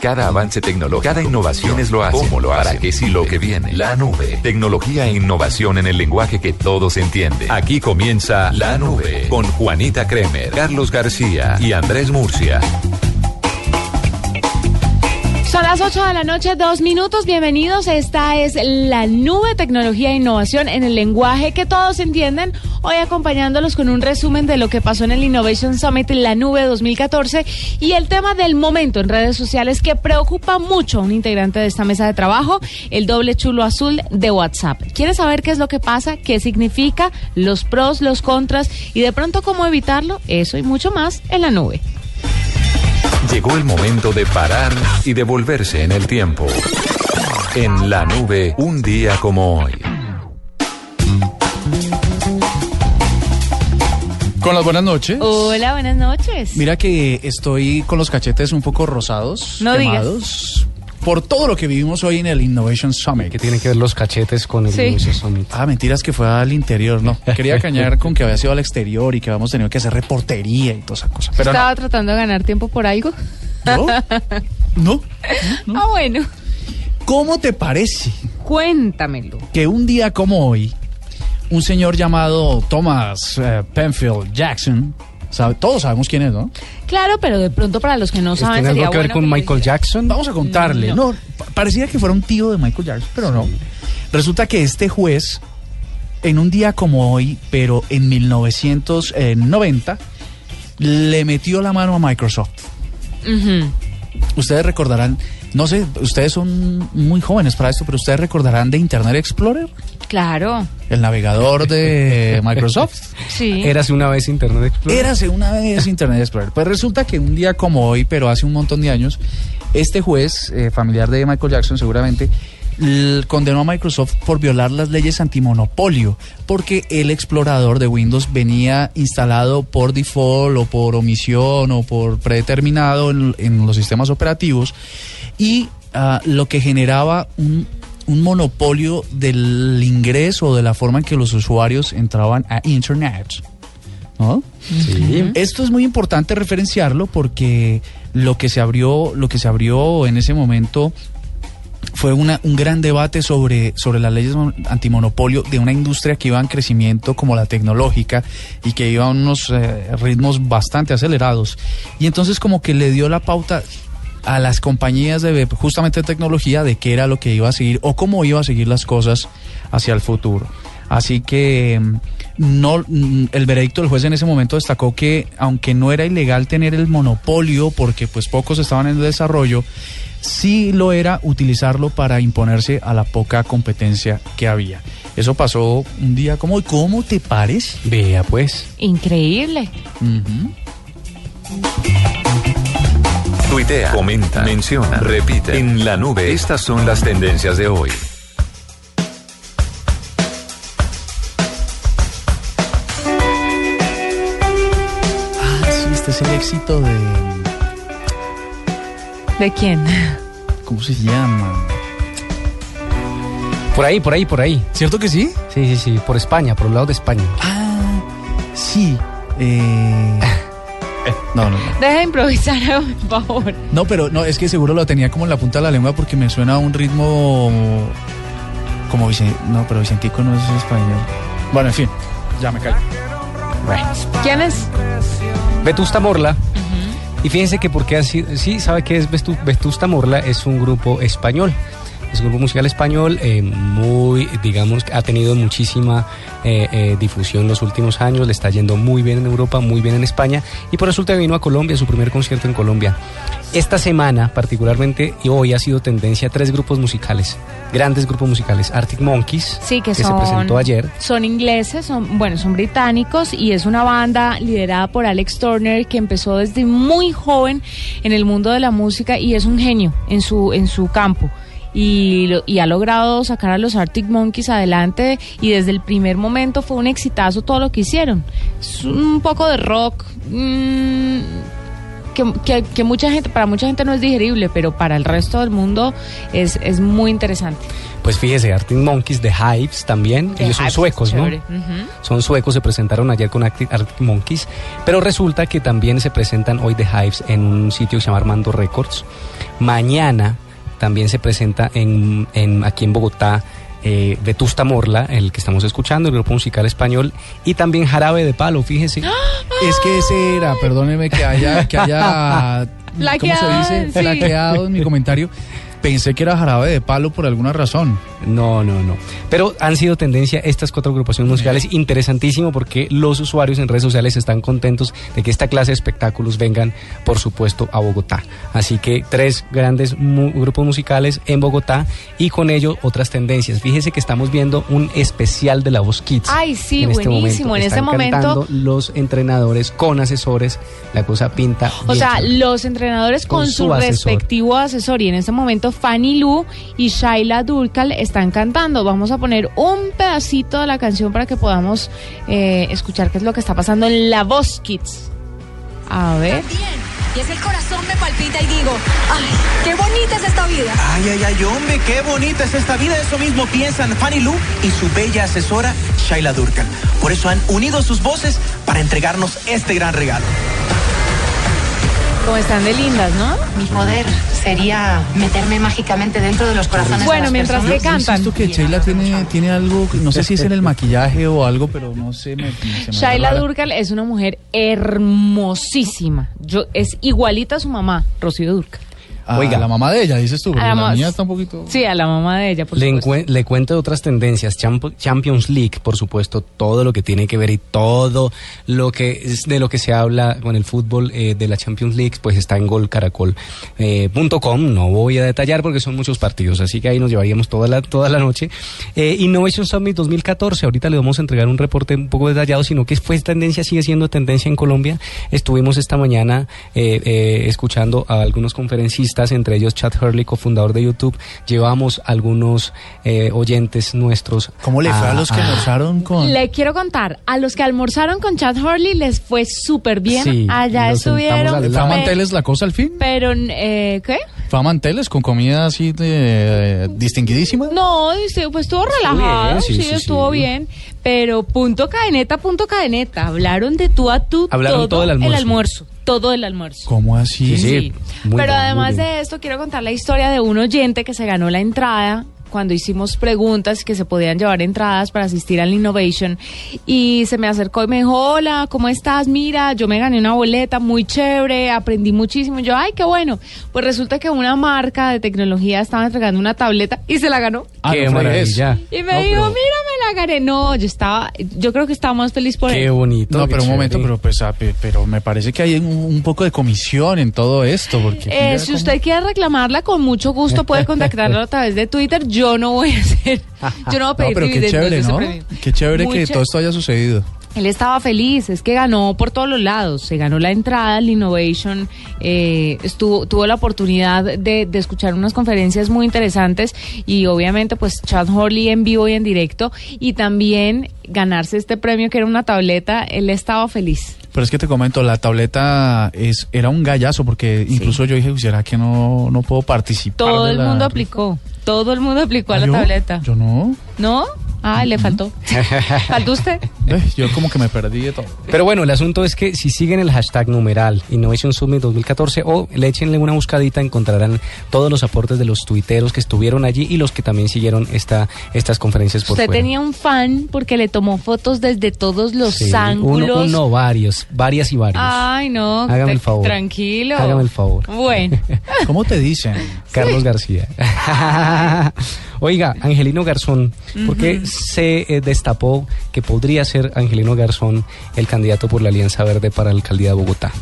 Cada avance tecnológico, cada innovación es lo hace. ¿Cómo lo hace? ¿Para qué si lo que viene? La nube. Tecnología e innovación en el lenguaje que todos entienden. Aquí comienza La Nube con Juanita Kremer, Carlos García y Andrés Murcia. Son las 8 de la noche, dos minutos. Bienvenidos. Esta es la nube tecnología e innovación en el lenguaje que todos entienden. Hoy acompañándolos con un resumen de lo que pasó en el Innovation Summit en la nube 2014 y el tema del momento en redes sociales que preocupa mucho a un integrante de esta mesa de trabajo, el doble chulo azul de WhatsApp. ¿Quiere saber qué es lo que pasa? ¿Qué significa? Los pros, los contras y de pronto cómo evitarlo? Eso y mucho más en la nube. Llegó el momento de parar y devolverse en el tiempo. En la nube, un día como hoy. Con las buenas noches. Hola, buenas noches. Mira que estoy con los cachetes un poco rosados, No quemados, por todo lo que vivimos hoy en el Innovation Summit. que tienen que ver los cachetes con el Sí. Innovation Summit. Ah, mentiras que fue al interior, no. Quería cañar con que había sido al exterior y que habíamos tenido que hacer reportería y toda esa cosa. Pero ¿Estaba tratando de ganar tiempo por algo? no. ¿No? ¿No? Ah, bueno. ¿Cómo te parece Cuéntamelo. que un día como hoy, un señor llamado Thomas eh, Penfield Jackson, sabe- todos sabemos quién es, ¿no? Claro, pero de pronto para los que no saben ¿Tiene sería algo que ver bueno con Michael. Jackson? Vamos a contarle. No. No, pa- parecía que fuera un tío de Michael Jackson, pero no. Resulta que este juez, en un día como hoy, pero en 1990, le metió la mano a Microsoft. Ujú. Ustedes recordarán, no sé, ustedes son muy jóvenes para esto, pero ustedes recordarán de Internet Explorer, Claro, el navegador de Microsoft. sí. Érase una vez Internet Explorer. Érase una vez Internet Explorer. Pues resulta que un día como hoy, pero hace un montón de años, este juez, eh, familiar de Michael Jackson seguramente, condenó a Microsoft por violar las leyes antimonopolio, porque el explorador de Windows venía instalado por default o por omisión o por predeterminado en, en los sistemas operativos y ah, lo que generaba un, un monopolio del ingreso o de la forma en que los usuarios entraban a Internet. ¿no? Sí. Esto es muy importante referenciarlo porque lo que se abrió, lo que se abrió en ese momento fue una, un gran debate sobre, sobre las leyes mon- antimonopolio de una industria que iba en crecimiento como la tecnológica y que iba a unos eh, ritmos bastante acelerados. Y entonces como que le dio la pauta a las compañías de justamente tecnología de qué era lo que iba a seguir o cómo iba a seguir las cosas hacia el futuro. Así que mm, no mm, el veredicto del juez en ese momento destacó que aunque no era ilegal tener el monopolio porque pues pocos estaban en el desarrollo, sí lo era utilizarlo para imponerse a la poca competencia que había. Eso pasó un día como hoy. ¿Cómo te parece? Vea pues. Increíble. Tuitea, comenta, menciona, repite. En la nube, estas son las tendencias de hoy. Ah, sí, este es el éxito de... ¿De quién? ¿Cómo se llama? Por ahí, por ahí, por ahí. ¿Cierto que sí? Sí, sí, sí. Por España, por el lado de España. Ah, sí. Eh... No, no, no. Deja de improvisar, por favor. No, pero no, es que seguro lo tenía como en la punta de la lengua porque me suena a un ritmo como Vicen- No, pero Vicentico no es español. Bueno, en fin, ya me callo. ¿Quién es? Vetusta Morla. Y fíjense que porque así, sí, ¿sabe qué es Vetusta Morla? Es un grupo español. Es un grupo musical español eh, muy, digamos, ha tenido muchísima eh, eh, difusión en los últimos años, le está yendo muy bien en Europa, muy bien en España y por resulta que vino a Colombia, su primer concierto en Colombia. Esta semana, particularmente, y hoy ha sido tendencia tres grupos musicales, grandes grupos musicales, Arctic Monkeys, Sí, que, se son. presentó ayer, Son ingleses, son, bueno, son británicos y es una banda liderada por Alex Turner que empezó desde muy joven en el mundo de la música y es un genio en su, en su campo. Y, lo- y ha logrado sacar a los Arctic Monkeys adelante y desde el primer momento fue un exitazo todo lo que hicieron. Es un poco de rock. mm, que, que- que mucha gente, para mucha gente no es digerible, pero para el resto del mundo es, es muy interesante. Pues fíjese, Arctic Monkeys, The Hives también, The ellos son Hives, suecos, ¿no? Son suecos, se presentaron ayer con Arctic, Arctic Monkeys, pero resulta que también se presentan hoy The Hives en un sitio que se llama Armando Records. Mañana también se presenta en, en- aquí en Bogotá eh, Vetusta Morla, el que estamos escuchando, el grupo musical español, y también Jarabe de Palo, fíjese. Es que ese era, perdóneme que haya, que haya ¿cómo se dice? sí. Plaqueado en mi comentario. Pensé que era jarabe de palo por alguna razón. No, no, no. Pero han sido tendencia estas cuatro agrupaciones musicales. Interesantísimo porque los usuarios en redes sociales están contentos de que esta clase de espectáculos vengan, por supuesto, a Bogotá. Así que tres grandes mu- grupos musicales en Bogotá y con ello otras tendencias. Fíjese que estamos viendo un especial de La Voz Kids. Ay, sí, en este buenísimo. momento. En este Están momento- cantando los entrenadores con asesores. La cosa pinta. O bien sea, chévere. los entrenadores con, Con su, su asesor. respectivo asesor. Y en este momento Fanny Lu y Shaila Durkal están cantando. Vamos a poner un pedacito de la canción para que podamos eh, escuchar qué es lo que está pasando en La Voz Kids. A ver. Bien. Y es que el corazón me palpita y digo, ay, qué bonita es esta vida. Ay, ay, ay, hombre, qué bonita es esta vida. Eso mismo piensan Fanny Lu y su bella asesora, Shaila Durkan. Por eso han unido sus voces para entregarnos este gran regalo. Como están de lindas, ¿no? Mi poder sería meterme mágicamente dentro de los corazones Bueno, de las mientras personas. que cantan. Insisto que Sheila tiene, tiene algo, no sé si es en el maquillaje o algo, pero no sé. Me, se me Shaila. Durkal es una mujer hermosísima. Yo, es igualita a su mamá, Rocío Durkal. Ah, Oiga. la mamá de ella, dices tú, A la la mamá- mía está un poquito... Sí, a la mamá de ella, por Le, le cuento de otras tendencias, Champ- Champions League, por supuesto, todo lo que tiene que ver y todo lo que es de lo que se habla con el fútbol eh, de la Champions League, pues está en golcaracol.com. no voy a detallar porque son muchos partidos, así que ahí nos llevaríamos toda la, toda la noche. Eh, Innovation Summit 2014, ahorita le vamos a entregar un reporte un poco detallado, sino que fue tendencia, sigue siendo tendencia en Colombia. Estuvimos esta mañana eh, eh, escuchando a algunos conferencistas, entre ellos Chad Hurley, cofundador de YouTube. Llevamos algunos eh, oyentes nuestros. ¿Cómo le fue a los que almorzaron con...? Le quiero contar, a los que almorzaron con Chad Hurley les fue súper bien. Sí, Allá estuvieron. ¿Fue la cosa al fin? Pero, eh, ¿qué? ¿Fue a Manteles con comida así de, eh, distinguidísima? No, dice, pues estuvo relajado, sí, sí, sí, estuvo sí. bien. Pero punto cadeneta, punto cadeneta. Hablaron de tú a tú Hablaron todo el almuerzo. Todo el almuerzo. ¿Cómo así? Sí, Pero bien, además de esto, quiero contar la historia de un oyente que se ganó la entrada cuando hicimos preguntas que se podían llevar entradas para asistir al Innovation y se me acercó y me dijo, hola, ¿cómo estás? Mira, yo me gané una boleta muy chévere, aprendí muchísimo. Y yo, ay, qué bueno. Pues resulta que una marca de tecnología estaba entregando una tableta y se la ganó. Ah, Qué no maravilla. Y me No, dijo, pero- mira, me la gané. No, yo estaba, yo creo que estaba más feliz por Qué él. bonito. No, qué pero un momento, pero pues, ah, pe- pero me parece que hay un, un poco de comisión en todo esto, porque... Eh, mira si cómo- usted quiere reclamarla, con mucho gusto puede contactarlo a través de Twitter. Yo no voy a hacer, yo no voy a No, pedir pero qué chévere, ¿no? Qué chévere Muy que todo esto haya sucedido. Él estaba feliz, es que ganó por todos los lados. Se ganó la entrada al Innovation, eh, estuvo, tuvo la oportunidad de, de escuchar unas conferencias muy interesantes y obviamente pues Chad Hurley en vivo y en directo y también ganarse este premio que era una tableta, él estaba feliz. Pero es que te comento, la tableta es era un gallazo, porque incluso yo dije, ¿será que no, no puedo participar? Todo el la- mundo aplicó, todo el mundo aplicó a ¿Ah, la yo? tableta. Yo no. ¿No? Ah, le faltó. ¿Faltó usted? Ve, Yo como que me perdí de todo. Pero bueno, el asunto es que si siguen el hashtag numeral Innovation Summit 2014 o le échenle una buscadita, encontrarán todos los aportes de los tuiteros que estuvieron allí y los que también siguieron esta, estas conferencias por Usted fuera. tenía un fan porque le tomó fotos desde todos los Sí, ángulos. Uno, uno, varios, varias y varios. Ay, no. Hágame te- el favor. Tranquilo. Hágame el favor. Bueno. ¿Cómo te dicen? Carlos García. Oiga, Angelino Garzón, ¿por qué se eh, destapó que podría ser Angelino Garzón el candidato por la Alianza Verde para la alcaldía de Bogotá?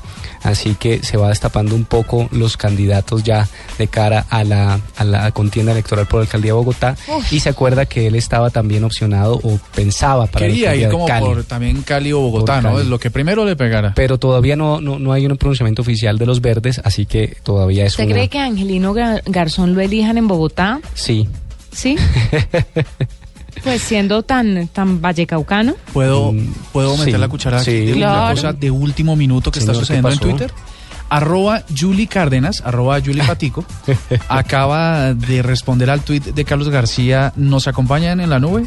Así que se va destapando un poco los candidatos ya de cara a la, a la contienda electoral por la alcaldía de Bogotá. Y se acuerda que él estaba también opcionado o pensaba para Quería la ir como de Cali. por también Cali o Bogotá, ¿no? Es lo que primero le pegara. Pero todavía no, no, no hay un pronunciamiento oficial de los verdes, así que todavía es ¿Usted una... cree que Angelino Gar- Garzón lo elijan en Bogotá? Sí. ¿Sí? pues siendo tan, tan vallecaucano. ¿Puedo, Mm, ¿puedo meter sí, la cuchara aquí sí. de una cosa de último minuto que está Señor, ¿qué sucediendo en? Twitter? Arroba Julie Cárdenas, arroba Julie Patico, acaba de responder al tuit de Carlos García. ¿Nos acompañan en la nube?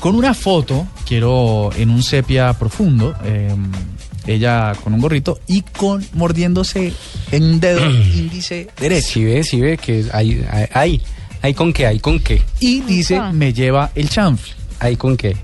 Con una foto, quiero en un sepia profundo, eh, ella con un gorrito y con mordiéndose en dedo índice derecho. Si ve, si ve que hay, hay, hay, hay con qué, hay con qué, Y dice, me lleva el chanfle. hay con qué.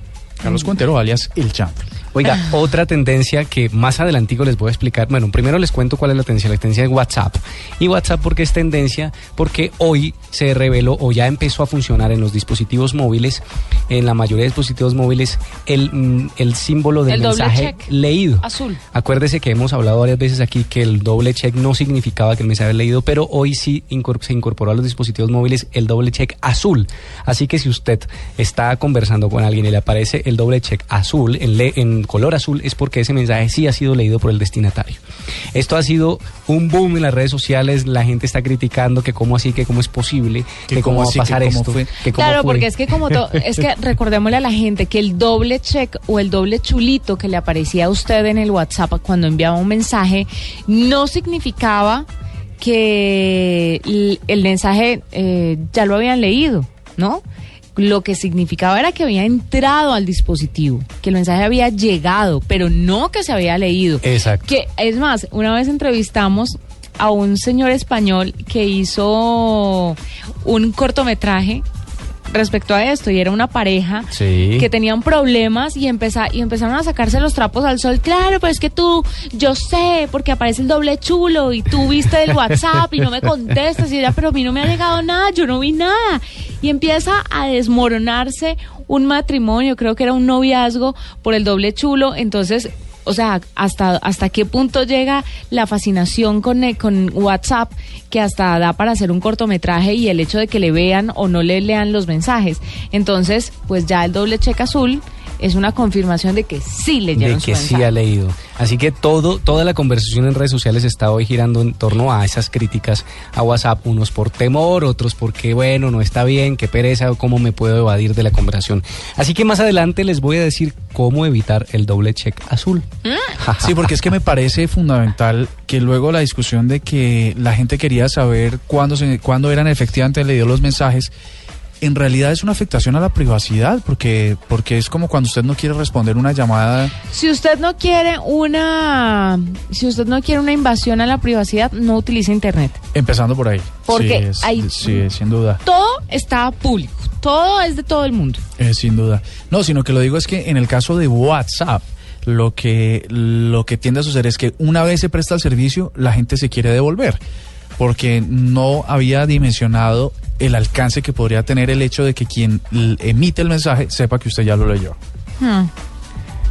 Carlos Cuentero, alias el chanfle. Oiga, otra tendencia que más adelantico les voy a explicar. Bueno, primero les cuento cuál es la tendencia. La tendencia es WhatsApp. Y WhatsApp porque es tendencia porque hoy se reveló o ya empezó a funcionar en los dispositivos móviles, en la mayoría de dispositivos móviles, el, mm, el símbolo del El mensaje check. leído. Azul. Acuérdese que hemos hablado varias veces aquí que el doble check no significaba que el mensaje leído, pero hoy sí se incorporó a los dispositivos móviles el doble check azul. Así que si usted está conversando con alguien y le aparece el doble check azul, en, le- en color azul, es porque ese mensaje sí ha sido leído por el destinatario. Esto ha sido un boom en las redes sociales, la gente está criticando que cómo así, que cómo es posible, Que que cómo cómo va a que pasar cómo esto. fue. que cómo Claro, fue. porque es que como to- es que recordémosle a la gente que el doble check o el doble chulito que le aparecía a usted en el WhatsApp cuando enviaba un mensaje no significaba que el, el mensaje eh, ya lo habían leído, ¿no? Lo que significaba era que había entrado al dispositivo, que el mensaje había llegado, pero no que se había leído. Exacto. Que es más, una vez entrevistamos a un señor español que hizo un cortometraje respecto a esto y era una pareja Sí. que tenían problemas y, empeza- y empezaron a sacarse los trapos al sol. Claro, pero es que tú, yo sé, porque aparece el doble chulo y tú viste el WhatsApp y no me contestas y ella, pero a mí no me ha llegado nada, yo no vi nada. Y empieza a desmoronarse un matrimonio, creo que era un noviazgo por el doble chulo. Entonces, o sea, hasta, hasta qué punto llega la fascinación con, eh, con WhatsApp que hasta da para hacer un cortometraje y el hecho de que le vean o no le lean los mensajes. Entonces, pues ya el doble cheque azul es una confirmación de que sí leyeron de su que sí ha leído. Así que todo, toda la conversación en redes sociales está hoy girando en torno a esas críticas a WhatsApp, unos por temor, otros porque bueno, no está bien, qué pereza, o cómo me puedo evadir de la conversación. Así que más adelante les voy a decir cómo evitar el doble check azul. Sí, porque es que me parece fundamental que luego la discusión de que la gente quería saber cuándo, se, cuándo eran efectivamente leídos los mensajes, en realidad es una afectación a la privacidad, porque, porque es como cuando usted no quiere responder una llamada. Si usted no quiere una, si usted no quiere una invasión a la privacidad, no utilice internet. Empezando por ahí. Porque sí, es- hay- sí, sin duda. Todo está público, todo es de todo el mundo. Eh, sin duda. No, sino que lo digo es que en el caso de WhatsApp, lo que, lo que tiende a suceder es que una vez se presta el servicio, la gente se quiere devolver. Porque no había dimensionado el alcance que podría tener el hecho de que quien emite el mensaje sepa que usted ya lo leyó. Hmm.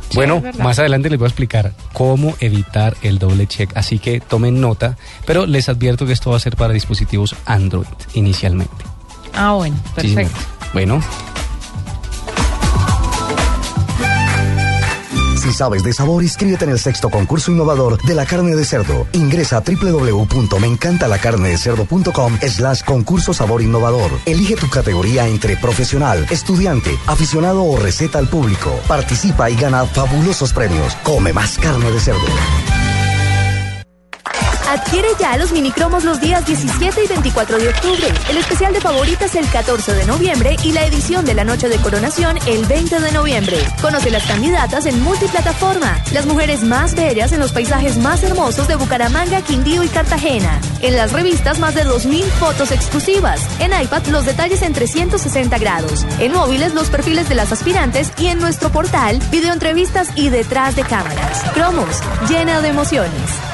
Sí, Bueno, más adelante les voy a explicar cómo evitar el doble check, así que tomen nota, pero les advierto que esto va a ser para dispositivos Android inicialmente. Ah, bueno, Sí, perfecto. bueno, Si sabes de sabor, inscríbete en el sexto concurso innovador de la carne de cerdo. Ingresa a www.meencantalacarnedecerdo.com slash concurso sabor innovador. Elige tu categoría entre profesional, estudiante, aficionado o receta al público. Participa y gana fabulosos premios. Come más carne de cerdo. Adquiere ya los minicromos los días 17 y 24 de octubre, el especial de favoritas el 14 de noviembre y la edición de la noche de coronación el 20 de noviembre. Conoce las candidatas en multiplataforma, las mujeres más bellas en los paisajes más hermosos de Bucaramanga, Quindío y Cartagena. En las revistas más de 2.000 fotos exclusivas, en iPad los detalles en 360 grados, en móviles los perfiles de las aspirantes y en nuestro portal videoentrevistas y detrás de cámaras. Cromos, llena de emociones.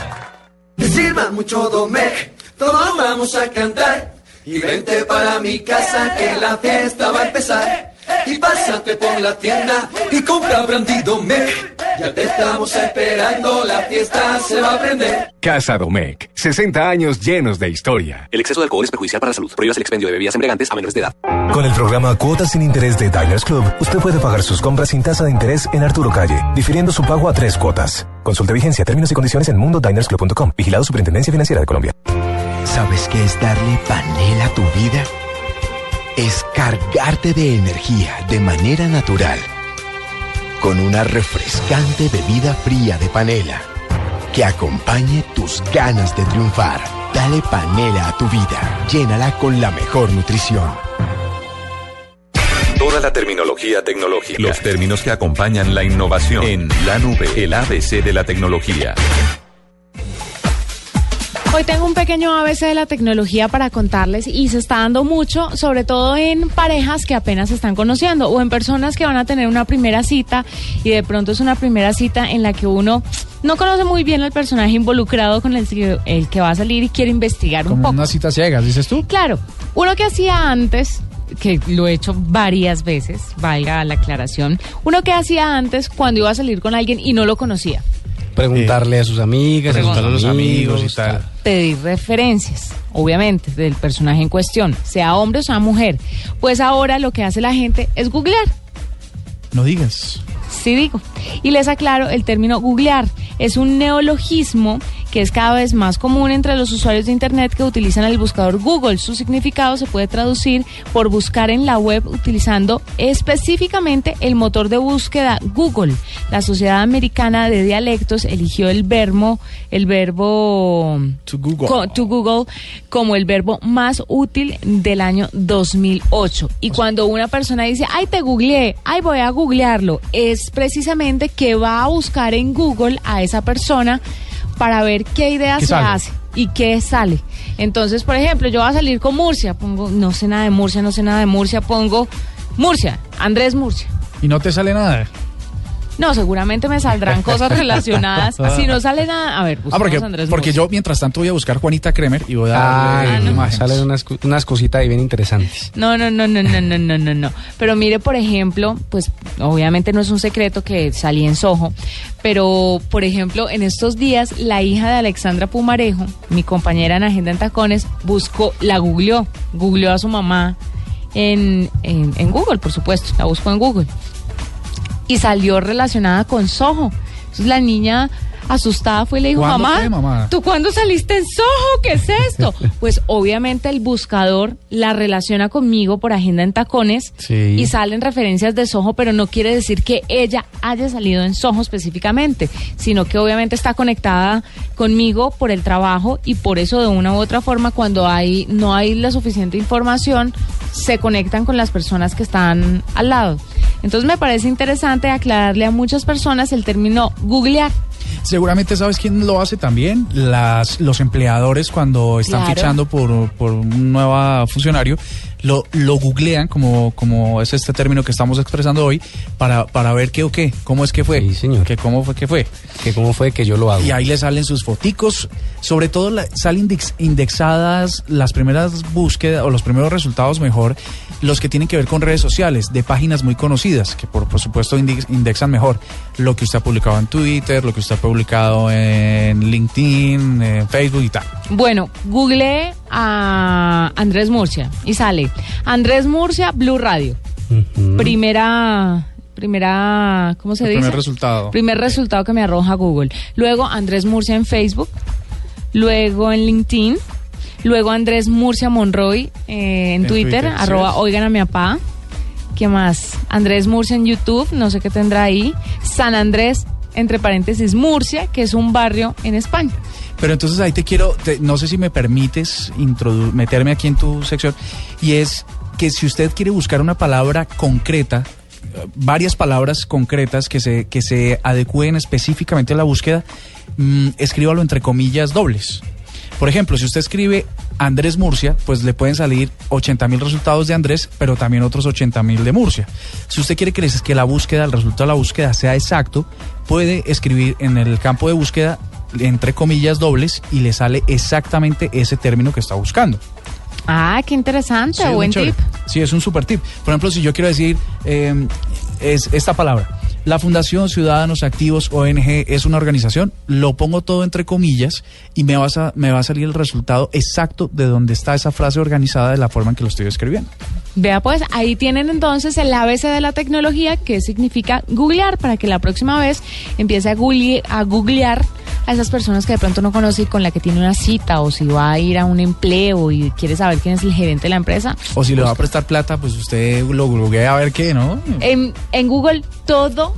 Sirva mucho Domec, todos vamos a cantar. Y vente para mi casa que la fiesta va a empezar. Y pásate por la tienda y compra Brandy Domec. Ya te estamos esperando, la fiesta se va a prender. Casa Domecq, 60 años llenos de historia. El exceso de alcohol es perjudicial para la salud. Prohíbas el expendio de bebidas embriagantes a menores de edad. Con el programa Cuotas sin Interés de Diners Club, usted puede pagar sus compras sin tasa de interés en Arturo Calle, difiriendo su pago a tres cuotas. Consulte vigencia, términos y condiciones en mundodinersclub.com. Vigilado Superintendencia Financiera de Colombia. ¿Sabes qué es darle panela a tu vida? Es cargarte de energía de manera natural. Con una refrescante bebida fría de panela que acompañe tus ganas de triunfar. Dale panela a tu vida. Llénala con la mejor nutrición. Toda la terminología tecnológica. Los términos que acompañan la innovación. En la nube, el ABC de la tecnología. Hoy tengo un pequeño ABC de la tecnología para contarles y se está dando mucho, sobre todo en parejas que apenas se están conociendo o en personas que van a tener una primera cita y de pronto es una primera cita en la que uno no conoce muy bien al personaje involucrado con el que, el que va a salir y quiere investigar un Como poco. una cita ciegas, dices tú. Claro, uno que hacía antes, que lo he hecho varias veces, valga la aclaración, uno que hacía antes cuando iba a salir con alguien y no lo conocía. Preguntarle a sus amigas, Preguntarle a sus amigos, y tal. pedir referencias, obviamente, del personaje en cuestión, sea hombre o sea mujer. Pues ahora lo que hace la gente es googlear. No digas. Sí digo. Y les aclaro, el término googlear es un neologismo que es cada vez más común entre los usuarios de Internet que utilizan el buscador Google. Su significado se puede traducir por buscar en la web utilizando específicamente el motor de búsqueda Google. La Sociedad Americana de Dialectos eligió el verbo, el verbo To Google. co- to Google como el verbo más útil del año 2008. Y cuando una persona dice, ay, te googleé, ay, voy a googlearlo, es precisamente que va a buscar en Google a esa persona para ver qué idea ¿Qué se hace y qué sale. Entonces, por ejemplo, yo voy a salir con Murcia, pongo, no sé nada de Murcia, no sé nada de Murcia, pongo Murcia, Andrés Murcia. Y no te sale nada. No, seguramente me saldrán cosas relacionadas. Si no sale nada, a ver, Ah, buscamos porque, Andrés porque yo mientras tanto voy a buscar Juanita Kremer y voy a Ah, darle no. imágenes. salen unas, cositas ahí bien interesantes. No, no, no, no, no, no, no, no, no. Pero mire, por ejemplo, pues obviamente no es un secreto que salí en Soho, pero por ejemplo, en estos días la hija de Alexandra Pumarejo, mi compañera en Agenda en Tacones, buscó, la googleó, googleó a su mamá en, en, en Google, por supuesto, la buscó en Google. Y salió relacionada con Soho. Entonces la niña asustada fue y le dijo, ¿Cuándo mamá, fue, mamá? ¿tú cuándo saliste en Soho? ¿Qué es esto? pues obviamente el buscador la relaciona conmigo por agenda en tacones Sí. y salen referencias de Soho, pero no quiere decir que ella haya salido en Soho específicamente, sino que obviamente está conectada conmigo por el trabajo y por eso de una u otra forma cuando hay no hay la suficiente información se conectan con las personas que están al lado. Entonces me parece interesante aclararle a muchas personas el término googlear. Seguramente sabes quién lo hace también, las, los empleadores cuando están Claro. fichando por, por un nuevo funcionario, lo, lo googlean, como, como es este término que estamos expresando hoy, para, para ver qué o qué, cómo es que fue, Sí, señor. que cómo fue que fue. Que cómo fue que yo lo hago. Y ahí le salen sus foticos, sobre todo la- salen index- indexadas las primeras búsquedas o los primeros resultados mejor, los que tienen que ver con redes sociales, de páginas muy conocidas, que por, por supuesto index- indexan mejor lo que usted ha publicado en Twitter, lo que usted ha publicado en LinkedIn, en Facebook y tal. Bueno, googleé a Andrés Murcia y sale Andrés Murcia Blue Radio. Primera, primera, ¿cómo se El dice? primer resultado. Primer resultado que me arroja Google. Luego Andrés Murcia en Facebook. Luego en LinkedIn. Luego Andrés Murcia Monroy eh, en, En Twitter, arroba oigan a mi papá. ¿Qué más? Andrés Murcia en YouTube, no sé qué tendrá ahí. San Andrés, entre paréntesis, Murcia, que es un barrio en España. Pero entonces ahí te quiero, te- no sé si me permites meterme aquí en tu sección, y es que si usted quiere buscar una palabra concreta, eh, varias palabras concretas que se, que se adecúen específicamente a la búsqueda, mm, escríbalo entre comillas dobles. Por ejemplo, si usted escribe Andrés Murcia, pues le pueden salir 80 mil resultados de Andrés, pero también otros 80 mil de Murcia. Si usted quiere que, les- que la búsqueda, el resultado de la búsqueda sea exacto, puede escribir en el campo de búsqueda entre comillas dobles y le sale exactamente ese término que está buscando. Ah, qué interesante, Sí, buen tip. Sí, es un super tip. Por ejemplo, si yo quiero decir eh, es esta palabra, la Fundación Ciudadanos Activos ONG es una organización, lo pongo todo entre comillas y me, vas a, me va a salir el resultado exacto de donde está esa frase organizada de la forma en que lo estoy escribiendo. Vea pues, ahí tienen entonces el ABC de la tecnología que significa googlear para que la próxima vez empiece a, google- a googlear a esas personas que de pronto no conoce y con la que tiene una cita o si va a ir a un empleo y quiere saber quién es el gerente de la empresa. O si le va a prestar plata, pues usted lo googlea a ver qué, ¿no? En, en Google todo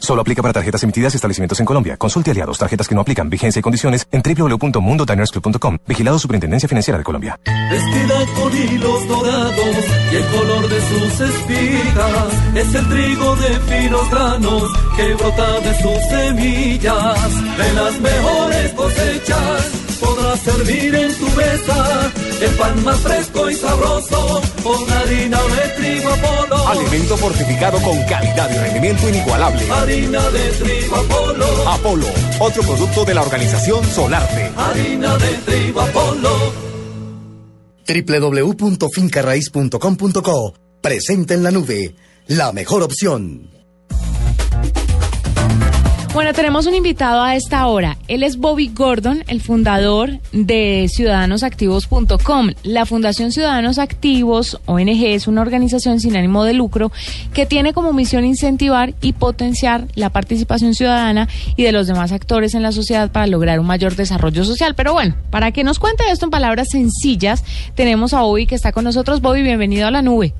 Solo aplica para tarjetas emitidas y establecimientos en Colombia. Consulte aliados, tarjetas que no aplican, vigencia y condiciones en www.mundodinersclub.com. Vigilado Superintendencia Financiera de Colombia. Vestida con hilos dorados y el color de sus espigas es el trigo de finos granos que brota de sus semillas. De las mejores cosechas podrás servir en tu mesa el pan más fresco y sabroso con harina de trigo Apolo. Alimento fortificado con calidad y rendimiento inigualable. Harina de trigo Apolo. Apolo, otro producto de la organización Solarte. Harina de trigo Apolo. www.fincarraiz.com.co Presente en la nube, la mejor opción. Bueno, tenemos un invitado a esta hora. Él es Bobby Gordon, el fundador de ciudadanosactivos.com. La Fundación Ciudadanos Activos, ONG, es una organización sin ánimo de lucro que tiene como misión incentivar y potenciar la participación ciudadana y de los demás actores en la sociedad para lograr un mayor desarrollo social. Pero bueno, para que nos cuente esto en palabras sencillas, tenemos a Bobby que está con nosotros. Bobby, bienvenido a la nube.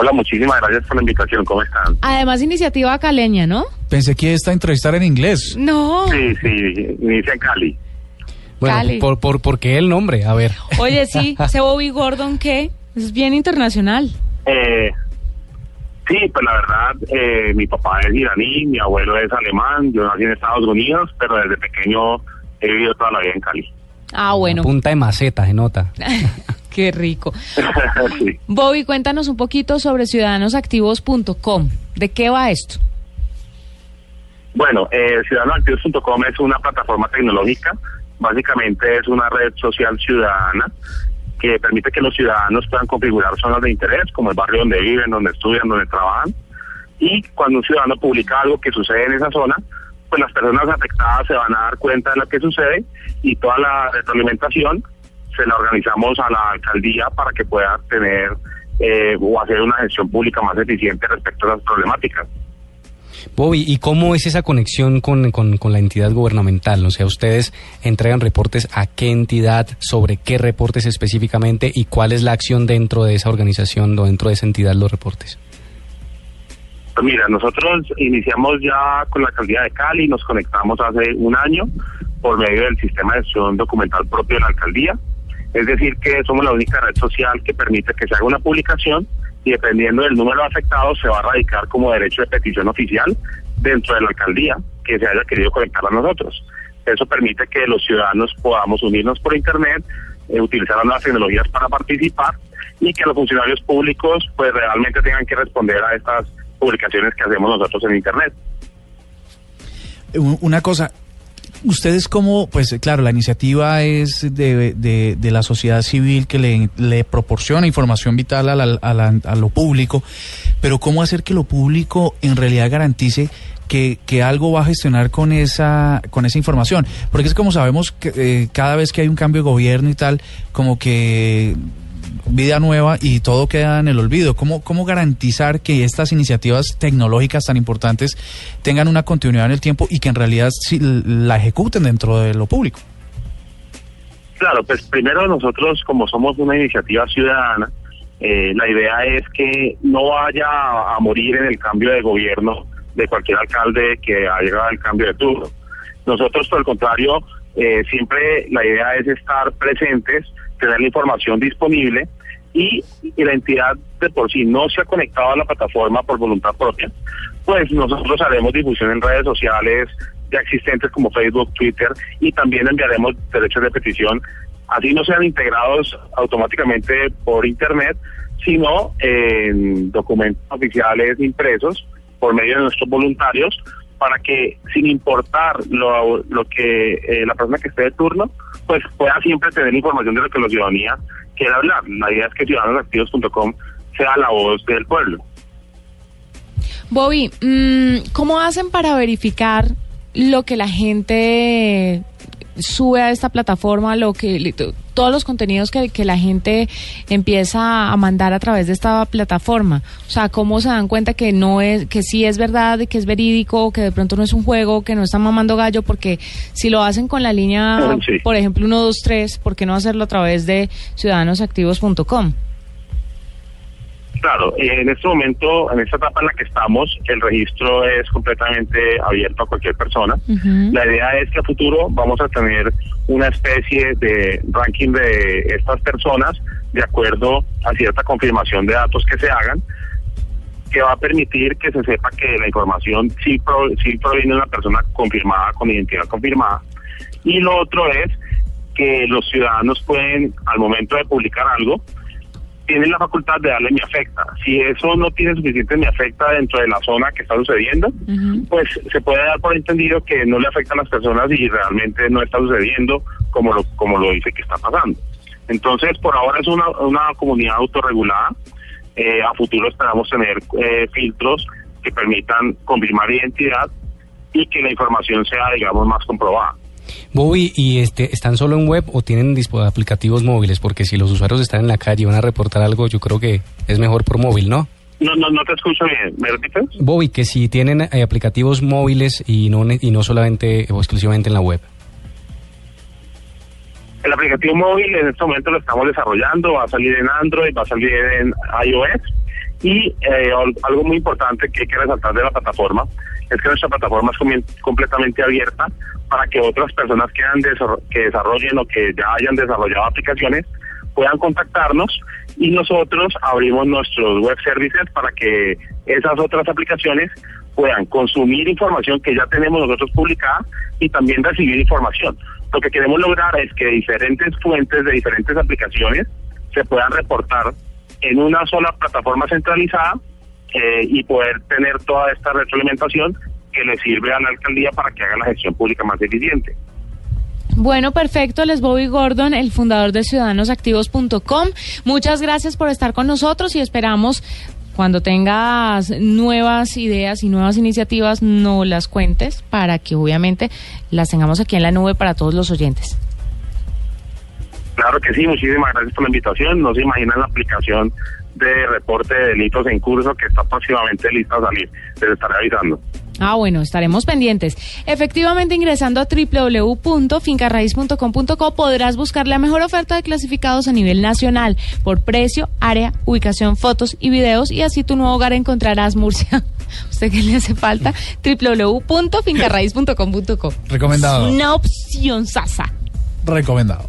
Hola, muchísimas gracias por la invitación. ¿Cómo están? Además, iniciativa caleña, ¿no? Pensé que esta entrevistar en inglés. No. Sí, sí, inicia en Cali. Bueno, Cali. por, por, ¿por qué el nombre? A ver. Oye, sí, ese Bobby Gordon, ¿qué? Es bien internacional. Eh, sí, pues la verdad, eh, mi papá es iraní, mi abuelo es alemán, yo nací en Estados Unidos, pero desde pequeño he vivido toda la vida en Cali. Ah, bueno. Punta de maceta, se nota. Qué rico. sí. Bobby, cuéntanos un poquito sobre ciudadanosactivos.com. ¿De qué va esto? Bueno, eh, ciudadanoactivos.com es una plataforma tecnológica, básicamente es una red social ciudadana que permite que los ciudadanos puedan configurar zonas de interés, como el barrio donde viven, donde estudian, donde trabajan, y cuando un ciudadano publica algo que sucede en esa zona, pues las personas afectadas se van a dar cuenta de lo que sucede y toda la retroalimentación se la organizamos a la alcaldía para que pueda tener eh, o hacer una gestión pública más eficiente respecto a las problemáticas. Bobby, ¿y cómo es esa conexión con, con, con la entidad gubernamental? O sea, ustedes entregan reportes a qué entidad, sobre qué reportes específicamente y cuál es la acción dentro de esa organización o dentro de esa entidad los reportes. Pues mira, nosotros iniciamos ya con la alcaldía de Cali, nos conectamos hace un año por medio del sistema de gestión documental propio de la alcaldía. Es decir, que somos la única red social que permite que se haga una publicación y dependiendo del número de afectados se va a radicar como derecho de petición oficial dentro de la alcaldía que se haya querido conectar a nosotros. Eso permite que los ciudadanos podamos unirnos por internet, eh, utilizar las tecnologías para participar y que los funcionarios públicos pues realmente tengan que responder a estas publicaciones que hacemos nosotros en internet. U- Una cosa, ustedes como, pues claro, la iniciativa es de, de- la sociedad civil que le, proporciona información vital a, la- lo público, pero ¿cómo hacer que lo público en realidad garantice que, que algo va a gestionar con esa, con esa información? Porque es como sabemos que eh, cada vez que hay un cambio de gobierno y tal, como que vida nueva y todo queda en el olvido. ¿Cómo, ¿Cómo garantizar que estas iniciativas tecnológicas tan importantes tengan una continuidad en el tiempo y que en realidad sí la ejecuten dentro de lo público? Claro, pues primero nosotros como somos una iniciativa ciudadana, eh, la idea es que no vaya a, morir en el cambio de gobierno de cualquier alcalde que haya el cambio de turno. Nosotros, por el contrario, eh, siempre la idea es estar presentes, tener la información disponible y, y la entidad de por sí no se ha conectado a la plataforma por voluntad propia, pues nosotros haremos difusión en redes sociales ya existentes como Facebook, Twitter y también enviaremos derechos de petición, así no sean integrados automáticamente por Internet, sino en documentos oficiales impresos por medio de nuestros voluntarios para que sin importar lo, lo que eh, la persona que esté de turno, pues pueda siempre tener información de lo que la ciudadanía quiera hablar. La idea es que ciudadanosactivos.com sea la voz del pueblo. Bobby, mm, ¿cómo hacen para verificar lo que la gente sube a esta plataforma lo que todos los contenidos que, que la gente empieza a mandar a través de esta plataforma. O sea, cómo se dan cuenta que no es, que sí es verdad, que es verídico, que de pronto no es un juego, que no están mamando gallo, porque si lo hacen con la línea, Sí. por ejemplo, 123, ¿por qué no hacerlo a través de ciudadanosactivos.com? Claro, en este momento, en esta etapa en la que estamos, el registro es completamente abierto a cualquier persona. La idea es que a futuro vamos a tener una especie de ranking de estas personas de acuerdo a cierta confirmación de datos que se hagan, que va a permitir que se sepa que la información sí, pro- sí proviene de una persona confirmada, con identidad confirmada. Y lo otro es que los ciudadanos pueden, al momento de publicar algo, tienen la facultad de darle mi afecta. Si eso no tiene suficiente mi afecta dentro de la zona que está sucediendo, pues se puede dar por entendido que no le afecta a las personas y realmente no está sucediendo como lo, como lo dice que está pasando. Entonces, por ahora es una, una comunidad autorregulada. Eh, a futuro esperamos tener eh, filtros que permitan confirmar identidad y que la información sea, digamos, más comprobada. Bobby, ¿y este, están solo en web o tienen aplicativos móviles? Porque si los usuarios están en la calle y van a reportar algo, yo creo que es mejor por móvil, ¿no? No, no, no te escucho bien. ¿Me repites? Bobby, que si tienen eh, aplicativos móviles y no, y no solamente o exclusivamente en la web. El aplicativo móvil en este momento lo estamos desarrollando, va a salir en Android, va a salir en iOS y eh, al- algo muy importante que hay que resaltar de la plataforma es que nuestra plataforma es completamente abierta para que otras personas que, han que desarrollen o que ya hayan desarrollado aplicaciones puedan contactarnos y nosotros abrimos nuestros web services para que esas otras aplicaciones puedan consumir información que ya tenemos nosotros publicada y también recibir información. Lo que queremos lograr es que diferentes fuentes de diferentes aplicaciones se puedan reportar en una sola plataforma centralizada eh, y poder tener toda esta retroalimentación que le sirve a la alcaldía para que haga la gestión pública más eficiente. Bueno, perfecto. Les Bobby Gordon, el fundador de ciudadanosactivos.com. Muchas gracias por estar con nosotros y esperamos cuando tengas nuevas ideas y nuevas iniciativas, no las cuentes para que obviamente las tengamos aquí en la nube para todos los oyentes. Claro que sí, muchísimas gracias por la invitación. No se imaginan la aplicación de reporte de delitos en curso que está próximamente lista a salir. Les estaré avisando. Ah, bueno, estaremos pendientes. Efectivamente, ingresando a www.fincarraiz.com.co podrás buscar la mejor oferta de clasificados a nivel nacional por precio, área, ubicación, fotos y videos y así tu nuevo hogar encontrarás, Murcia. ¿Usted qué le hace falta? www.fincarraiz.com.co. Recomendado. Una opción sasa. Recomendado.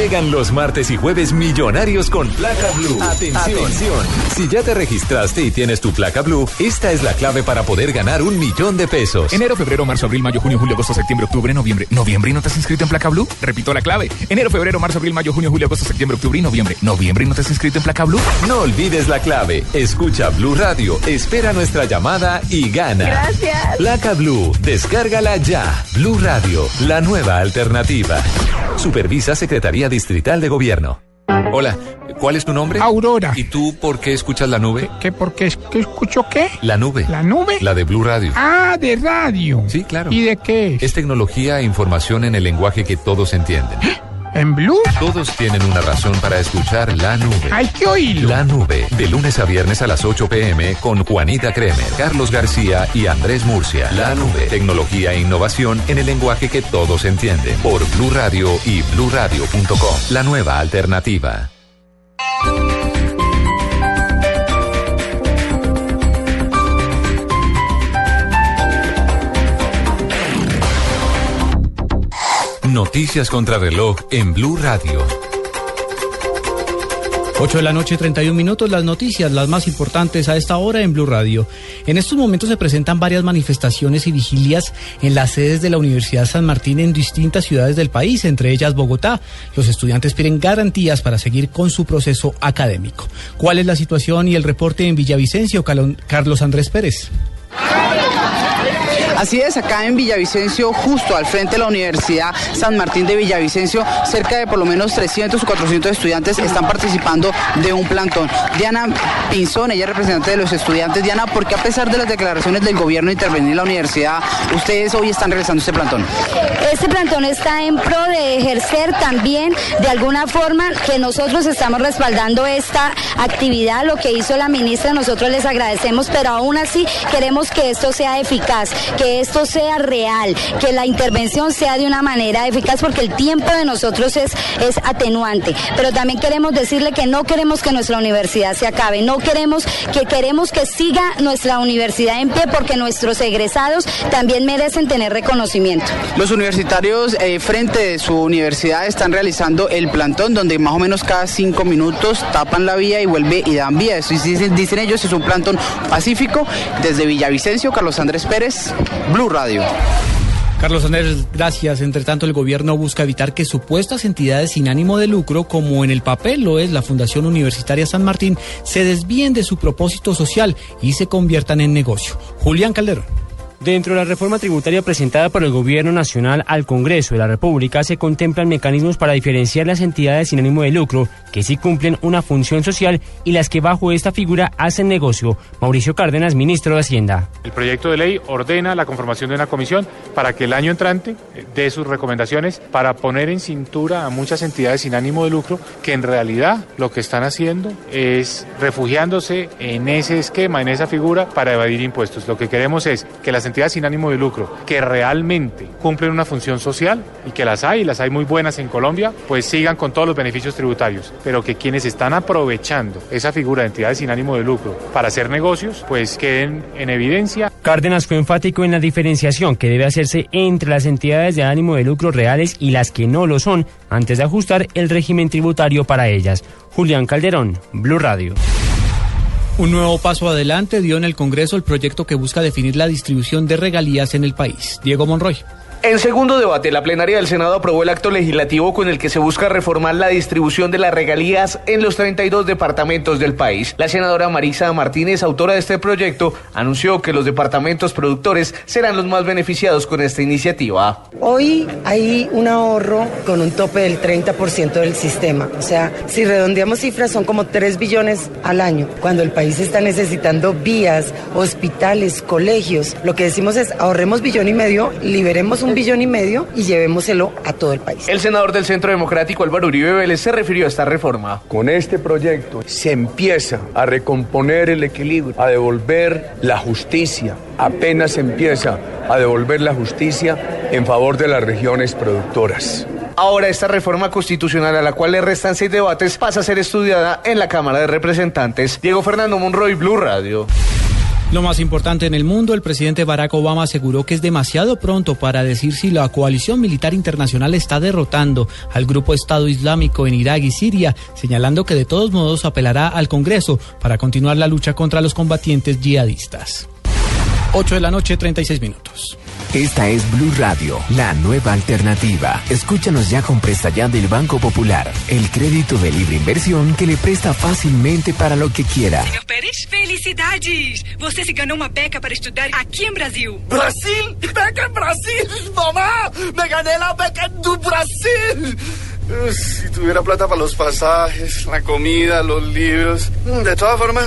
Llegan los martes y jueves millonarios con placa blue. Atención. Si ya te registraste y tienes tu placa blue, esta es la clave para poder ganar un millón de pesos. Enero, febrero, marzo, abril, mayo, junio, julio, agosto, septiembre, octubre, noviembre. ¿Noviembre y no te has inscrito en placa blue? Repito la clave. Enero, febrero, marzo, abril, mayo, junio, julio, agosto, septiembre, octubre y noviembre. ¿Noviembre y no te has inscrito en placa blue? No olvides la clave. Escucha Blue Radio, espera nuestra llamada y gana. Gracias. Placa Blue, descárgala ya. Blue Radio, la nueva alternativa. Supervisa Secretaría Distrital de Gobierno. Hola, ¿cuál es tu nombre? Aurora. ¿Y tú por qué escuchas la nube? ¿Qué, por qué, qué escucho qué? La nube. ¿La nube? La de Blue Radio. Ah, de radio. Sí, claro. ¿Y de qué? Es tecnología e información en el lenguaje que todos entienden. ¿En Blue? Todos tienen una razón para escuchar la nube. Hay que oírlo. La nube, de lunes a viernes a las 8 pm con Juanita Kremer, Carlos García y Andrés Murcia. La nube, tecnología e innovación en el lenguaje que todos entienden. Por Blue Radio y bluradio.com. La nueva alternativa. Noticias contra reloj en Blue Radio. 8 de la noche, 31 minutos, las noticias, las más importantes a esta hora en Blue Radio. En estos momentos se presentan varias manifestaciones y vigilias en las sedes de la Universidad San Martín en distintas ciudades del país, entre ellas Bogotá. Los estudiantes piden garantías para seguir con su proceso académico. ¿Cuál es la situación y el reporte en Villavicencio, Carlos Andrés Pérez? Así es, acá en Villavicencio, justo al frente de la Universidad San Martín de Villavicencio, cerca de por lo menos 300 o 400 estudiantes están participando de un plantón. Diana Pinzón, ella es representante de los estudiantes. Diana, ¿por qué a pesar de las declaraciones del gobierno intervenir en la universidad, ustedes hoy están realizando este plantón? Este plantón está en pro de ejercer también de alguna forma que nosotros estamos respaldando esta actividad, lo que hizo la ministra, nosotros les agradecemos, pero aún así queremos que esto sea eficaz, esto sea real, que la intervención sea de una manera eficaz, porque el tiempo de nosotros es, es atenuante. Pero también queremos decirle que no queremos que nuestra universidad se acabe, no queremos que queremos que siga nuestra universidad en pie, porque nuestros egresados también merecen tener reconocimiento. Los universitarios eh, frente de su universidad están realizando el plantón, donde más o menos cada cinco minutos tapan la vía y vuelve y dan vía. Eso dicen, dicen ellos, es un plantón pacífico. Desde Villavicencio, Carlos Andrés Pérez, Blue Radio. Carlos Andrés, gracias. Entre tanto, el gobierno busca evitar que supuestas entidades sin ánimo de lucro, como en el papel lo es la Fundación Universitaria San Martín, se desvíen de su propósito social y se conviertan en negocio. Julián Calderón. Dentro de la reforma tributaria presentada por el Gobierno Nacional al Congreso de la República se contemplan mecanismos para diferenciar las entidades sin ánimo de lucro que sí cumplen una función social y las que bajo esta figura hacen negocio. Mauricio Cárdenas, ministro de Hacienda. El proyecto de ley ordena la conformación de una comisión para que el año entrante dé sus recomendaciones para poner en cintura a muchas entidades sin ánimo de lucro que en realidad lo que están haciendo es refugiándose en ese esquema, en esa figura para evadir impuestos. Lo que queremos es que las entidades sin ánimo de lucro que realmente cumplen una función social y que las hay, las hay muy buenas en Colombia, pues sigan con todos los beneficios tributarios, pero que quienes están aprovechando esa figura de entidades sin ánimo de lucro para hacer negocios, pues queden en evidencia. Cárdenas fue enfático en la diferenciación que debe hacerse entre las entidades de ánimo de lucro reales y las que no lo son, antes de ajustar el régimen tributario para ellas. Julián Calderón, Blue Radio. Un nuevo paso adelante dio en el Congreso el proyecto que busca definir la distribución de regalías en el país. Diego Monroy. En segundo debate, la plenaria del Senado aprobó el acto legislativo con el que se busca reformar la distribución de las regalías en los 32 departamentos del país. La senadora Marisa Martínez, autora de este proyecto, anunció que los departamentos productores serán los más beneficiados con esta iniciativa. Hoy hay un ahorro con un tope del 30% del sistema. O sea, si redondeamos cifras, son como 3 billones al año. Cuando el país está necesitando vías, hospitales, colegios, lo que decimos es ahorremos billón y medio, liberemos un billón y medio y llevémoselo a todo el país. El senador del Centro Democrático Álvaro Uribe Vélez se refirió a esta reforma. Con este proyecto se empieza a recomponer el equilibrio, a devolver la justicia. Apenas se empieza a devolver la justicia en favor de las regiones productoras. Ahora esta reforma constitucional a la cual le restan seis debates pasa a ser estudiada en la Cámara de Representantes. Diego Fernando Monroy, Blue Radio. Lo más importante en el mundo, el presidente Barack Obama aseguró que es demasiado pronto para decir si la coalición militar internacional está derrotando al grupo Estado Islámico en Irak y Siria, señalando que de todos modos apelará al Congreso para continuar la lucha contra los combatientes yihadistas. 8 de la noche, 36 minutos. Esta es Blue Radio, la nueva alternativa. Escúchanos ya con presta ya del Banco Popular, el crédito de libre inversión que le presta fácilmente para lo que quiera. Senhor Pérez, felicidades! Você se ganhou uma beca para estudar aqui em Brasil. Brasil? Beca en Brasil, mamá! Me gané la beca do Brasil. Uh, Si tuviera plata para los pasajes, la comida, los libros. De todas formas,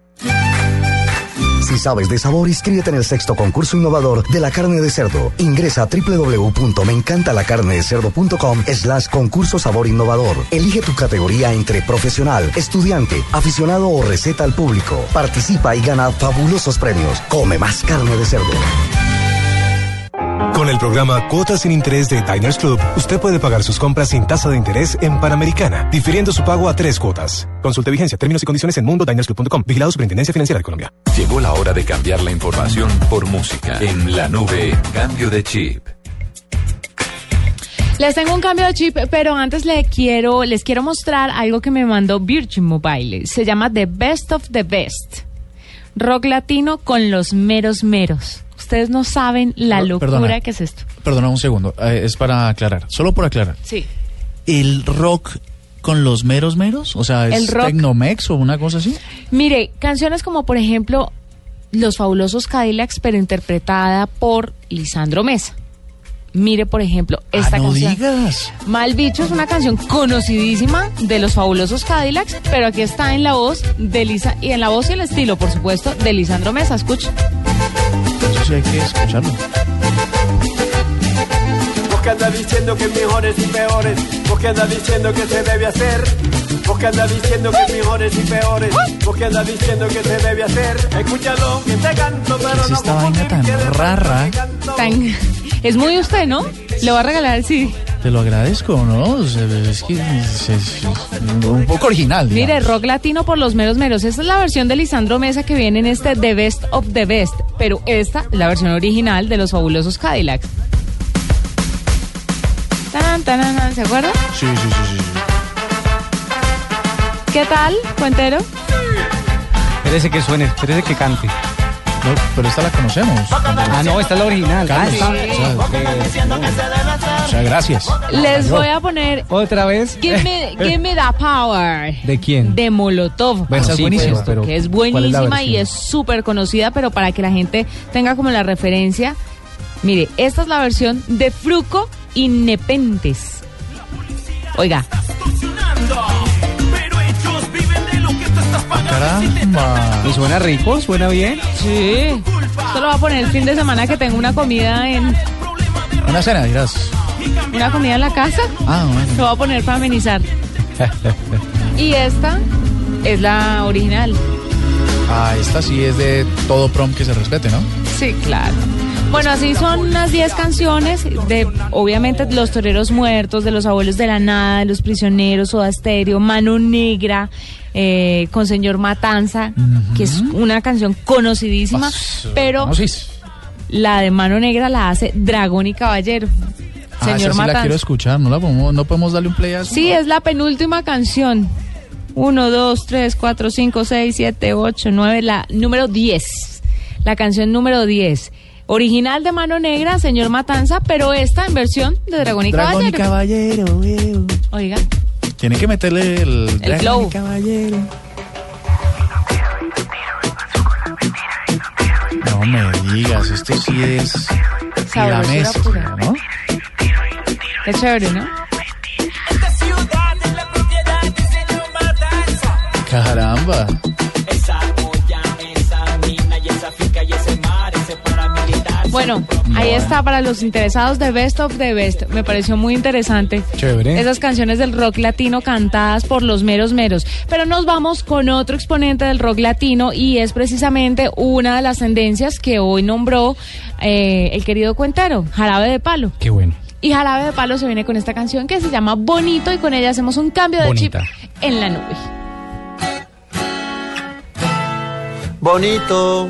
Si sabes de sabor, inscríbete en el sexto concurso innovador de la carne de cerdo. Ingresa a www.meencantalacarnedecerdo.com slash concurso sabor innovador. Elige tu categoría entre profesional, estudiante, aficionado o receta al público. Participa y gana fabulosos premios. Come más carne de cerdo. El el programa Cuotas sin Interés de Diners Club, usted puede pagar sus compras sin tasa de interés en Panamericana, difiriendo su pago a tres cuotas. Consulte vigencia, términos y condiciones en mundodinersclub.com. Vigilado Superintendencia Financiera de Colombia. Llegó la hora de cambiar la información por música. En la nube, cambio de chip. Les tengo un cambio de chip, pero antes le quiero, les quiero mostrar algo que me mandó Virgin Mobile. Se llama The Best of the Best. Rock latino con los meros meros. Ustedes no saben la locura perdona. que es esto. Perdona un segundo, eh, es para aclarar, solo por aclarar. Sí. ¿El rock con los meros meros? O sea, ¿es El rock- Tecnomex o una cosa así? Mire, canciones como por ejemplo Los fabulosos Cadillacs, pero interpretada por Lisandro Mesa. Mire, por ejemplo, esta ah, no canción. digas. Mal Bicho es una canción conocidísima de los fabulosos Cadillacs, pero aquí está en la voz de Lisa y en la voz y el estilo, por supuesto, de Lisandro Mesa. Escucha. Eso sí hay que escucharlo. Vos que andas diciendo que mejores y peores, vos que andas diciendo que se debe hacer, vos que andas diciendo que mejores y peores, vos que andas diciendo que se debe hacer, escúchalo que te canto, pero Es no esta vaina tan rara. Tan- Es muy usted, ¿no? Le voy a regalar, sí. Te lo agradezco, ¿no? Es que es, es un poco original. digamos. Mire, rock latino por los meros meros. Esta es la versión de Lisandro Mesa que viene en este The Best of the Best. Pero esta es la versión original de los fabulosos Cadillacs. Tan, tan, tan, tan, ¿Se acuerda? Sí, sí, sí, sí. ¿Qué tal, Cuentero? Espérese que suene, espérese que cante. No, pero esta la conocemos. Ah, no, esta es la original. Carlos, Ah, o sea, O sea, gracias. Les voy a poner Otra vez. Give me, give me the power. ¿De quién? De Molotov. Bueno, supuesto, pero- pero que es ¿cuál es buenísima y es súper conocida, pero para que la gente tenga como la referencia, mire, esta es la versión de Fruco y Nepentes. Oiga, Caramba. ¿Y suena rico? ¿Suena bien? sí. Esto lo voy a poner el fin de semana que tengo una comida en Una cena, dirás. una comida en la casa. Ah, bueno. Lo voy a poner para amenizar. Y esta es la original. Ah, esta sí es de todo prom que se respete, ¿no? Sí, claro. Bueno, así son unas 10 canciones de, obviamente, Los Toreros Muertos, de Los Abuelos de la Nada, de Los Prisioneros, Soda Stereo, Mano Negra, eh, con Señor Matanza, que es una canción conocidísima, pero la de Mano Negra la hace Dragón y Caballero. Ah, esa Señor sí la quiero Matanza. escuchar, ¿no la podemos, no podemos darle un play a eso? Sí, es la penúltima canción. 1, 2, 3, 4, 5, 6, 7, 8, 9, la número 10. La canción número 10. Original de Mano Negra, Señor Matanza, pero esta en versión de Dragón y Dragón y Caballero. caballero. eh. Oiga, Tiene que meterle el, Dragón flow. y caballero. No me digas, esto sí es la mezcla. ¿no? qué chévere, ¿no? Caramba. Bueno, ahí está para los interesados de Best of the Best. Me pareció muy interesante. Chévere. Esas canciones del rock latino cantadas por los meros meros. Pero nos vamos con otro exponente del rock latino y es precisamente una de las tendencias que hoy nombró eh, el querido Cuentero, Jarabe de Palo. Qué bueno. Y Jarabe de Palo se viene con esta canción que se llama Bonito y con ella hacemos un cambio de Bonita. chip en la nube. bonito,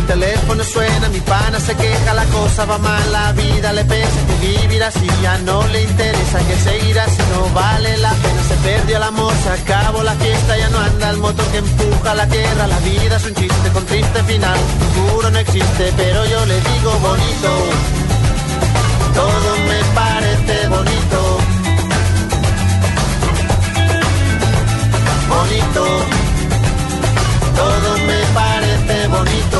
Mi teléfono suena, mi pana se queja, la cosa va mal, la vida le pesa que vivir así ya no le interesa que seguir así no vale la pena. Se perdió el amor, se acabó la fiesta, ya no anda el motor que empuja la tierra. La vida es un chiste con triste final, futuro no existe, pero yo le digo bonito. Todo me parece bonito. Bonito todo me parece bonito.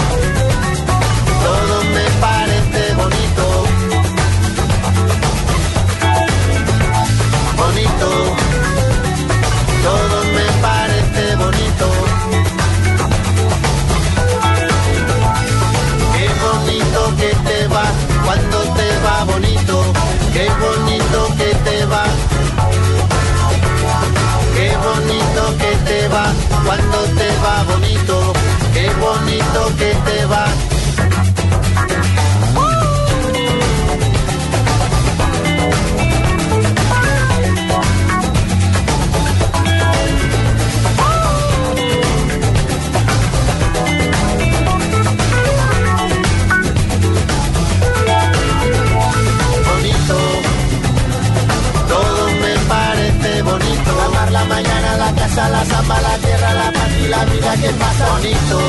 cuando te va bonito. Qué bonito que te va. La samba, la tierra, la paz y la vida que pasa bonito.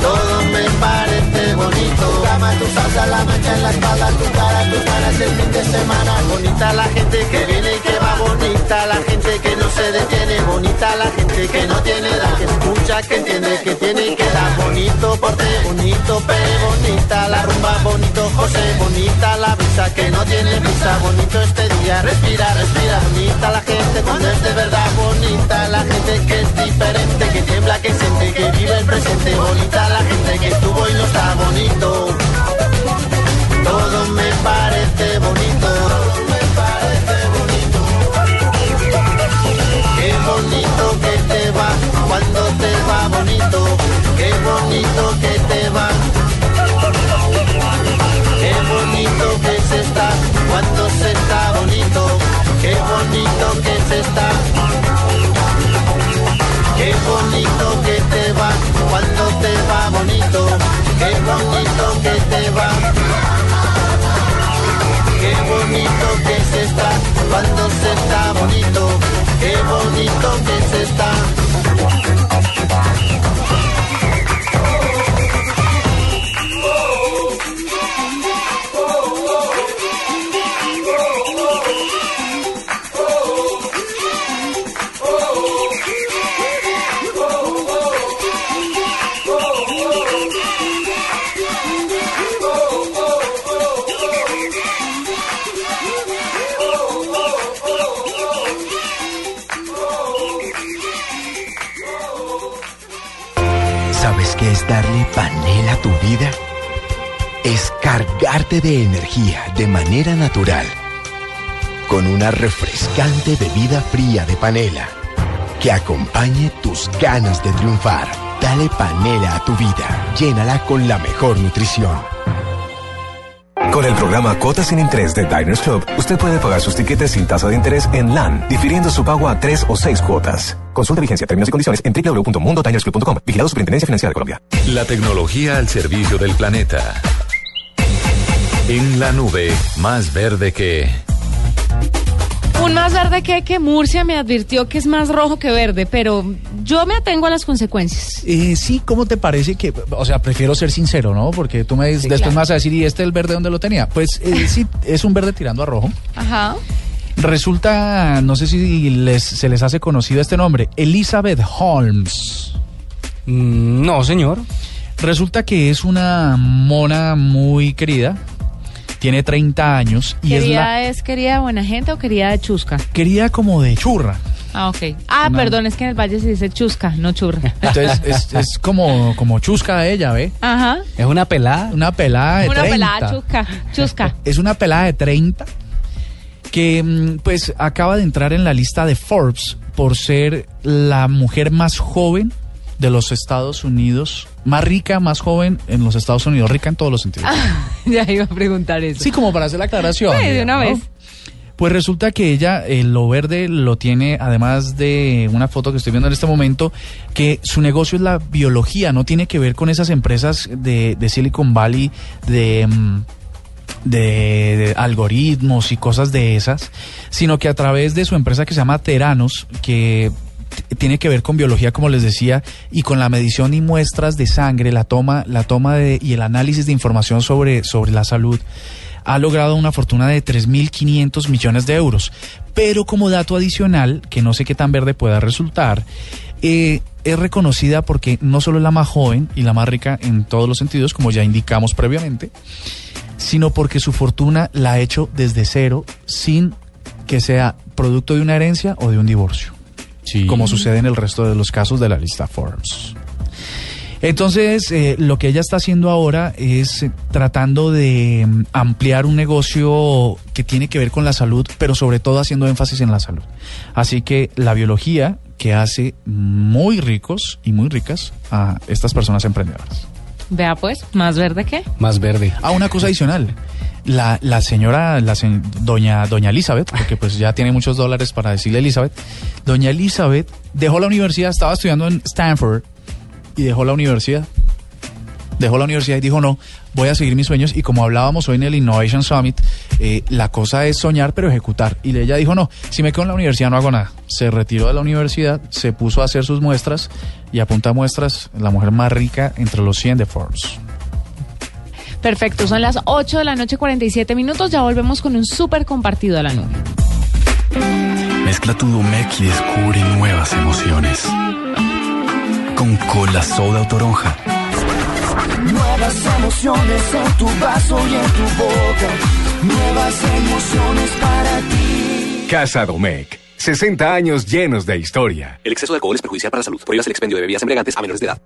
Todo me parece bonito. Cama, tu salsa, la mancha en la espalda, tu cara, tus ganas el fin de semana. Bonita la gente que viene bonita. La gente que no se detiene. Bonita la gente que no tiene edad. Que escucha, que entiende, que tiene que da. Bonito porte, bonito pe, bonita la rumba, bonito José. Bonita la brisa que no tiene prisa. Bonito este día, respira, respira. Bonita la gente cuando es de verdad. Bonita la gente que es diferente, que tiembla, que siente, que vive el presente. Bonita la gente que estuvo y no está bonito. Una refrescante bebida fría de panela que acompañe tus ganas de triunfar. Dale panela a tu vida, llénala con la mejor nutrición. Con el programa Cuotas sin Interés de Diners Club, usted puede pagar sus tiquetes sin tasa de interés en LAN, difiriendo su pago a tres o seis cuotas. Consulta vigencia, términos y condiciones en www.mundodinersclub.com. Vigilado Superintendencia Financiera de Colombia. La tecnología al servicio del planeta. En la nube, más verde que... Un más verde que que Murcia me advirtió que es más rojo que verde, pero yo me atengo a las consecuencias. Eh, sí, ¿cómo te parece que, o sea, prefiero ser sincero, ¿no? Porque tú me dices, Sí, después claro. me vas a decir, ¿y este el verde dónde lo tenía? Pues eh, sí, es un verde tirando a rojo. Ajá. Resulta, no sé si les, se les hace conocido este nombre, Elizabeth Holmes. no, señor. Resulta que es una mona muy querida, tiene 30 años y es ¿Quería la es querida de buena gente o quería de chusca? querida como de churra. Ah, ok. Ah, Una- perdón, es que en el valle se dice chusca, no churra. Entonces es, es como, como chusca ella, ¿ve? Ajá. Es una pelada. Una pelada de Una 30. pelada chusca, chusca. Es una pelada de 30 que mm, pues acaba de entrar en la lista de Forbes por ser la mujer más joven de los Estados Unidos, más rica, más joven en los Estados Unidos, rica en todos los sentidos. ya iba a preguntar eso. Sí, como para hacer la aclaración. Sí, de una vez. Pues resulta que ella, eh, lo verde lo tiene, además de una foto que estoy viendo en este momento, que su negocio es la biología, no tiene que ver con esas empresas de, de Silicon Valley, de, mm, de, de algoritmos y cosas de esas, sino que a través de su empresa que se llama Teranos, que tiene que ver con biología, como les decía, y con la medición y muestras de sangre, la toma, la toma de, y el análisis de información sobre, sobre la salud, ha logrado una fortuna de 3.500 millones de euros. Pero como dato adicional, que no sé qué tan verde pueda resultar, eh, es reconocida porque no solo es la más joven y la más rica en todos los sentidos, como ya indicamos previamente, sino porque su fortuna la ha hecho desde cero sin que sea producto de una herencia o de un divorcio, como sucede en el resto de los casos de la lista Forbes. Entonces, eh, lo que ella está haciendo ahora es eh, tratando de mm, ampliar un negocio que tiene que ver con la salud, pero sobre todo haciendo énfasis en la salud. Así que la biología que hace muy ricos y muy ricas a estas personas emprendedoras. Vea pues, más verde que. Más verde. Ah, una cosa adicional. La, la señora, la se- doña, doña Elizabeth, porque pues ya tiene muchos dólares para decirle Elizabeth, doña Elizabeth dejó la universidad, estaba estudiando en Stanford y dejó la universidad. Dejó la universidad y dijo, no, voy a seguir mis sueños. Y como hablábamos hoy en el Innovation Summit, eh, la cosa es soñar pero ejecutar. Y ella dijo, no, si me quedo en la universidad no hago nada. Se retiró de la universidad, se puso a hacer sus muestras y apunta a muestras la mujer más rica entre los 100 de Forbes. Perfecto, son las 8 de la noche 47 minutos, ya volvemos con un súper compartido a la nube. Mezcla tu Domec y descubre nuevas emociones. Con cola soda o toronja. Nuevas emociones en tu vaso y en tu boca. Nuevas emociones para ti. Casa Domecq. 60 años llenos de historia. El exceso de alcohol es perjudicial para la salud. Prohíbas el expendio de bebidas embriagantes a menores de edad.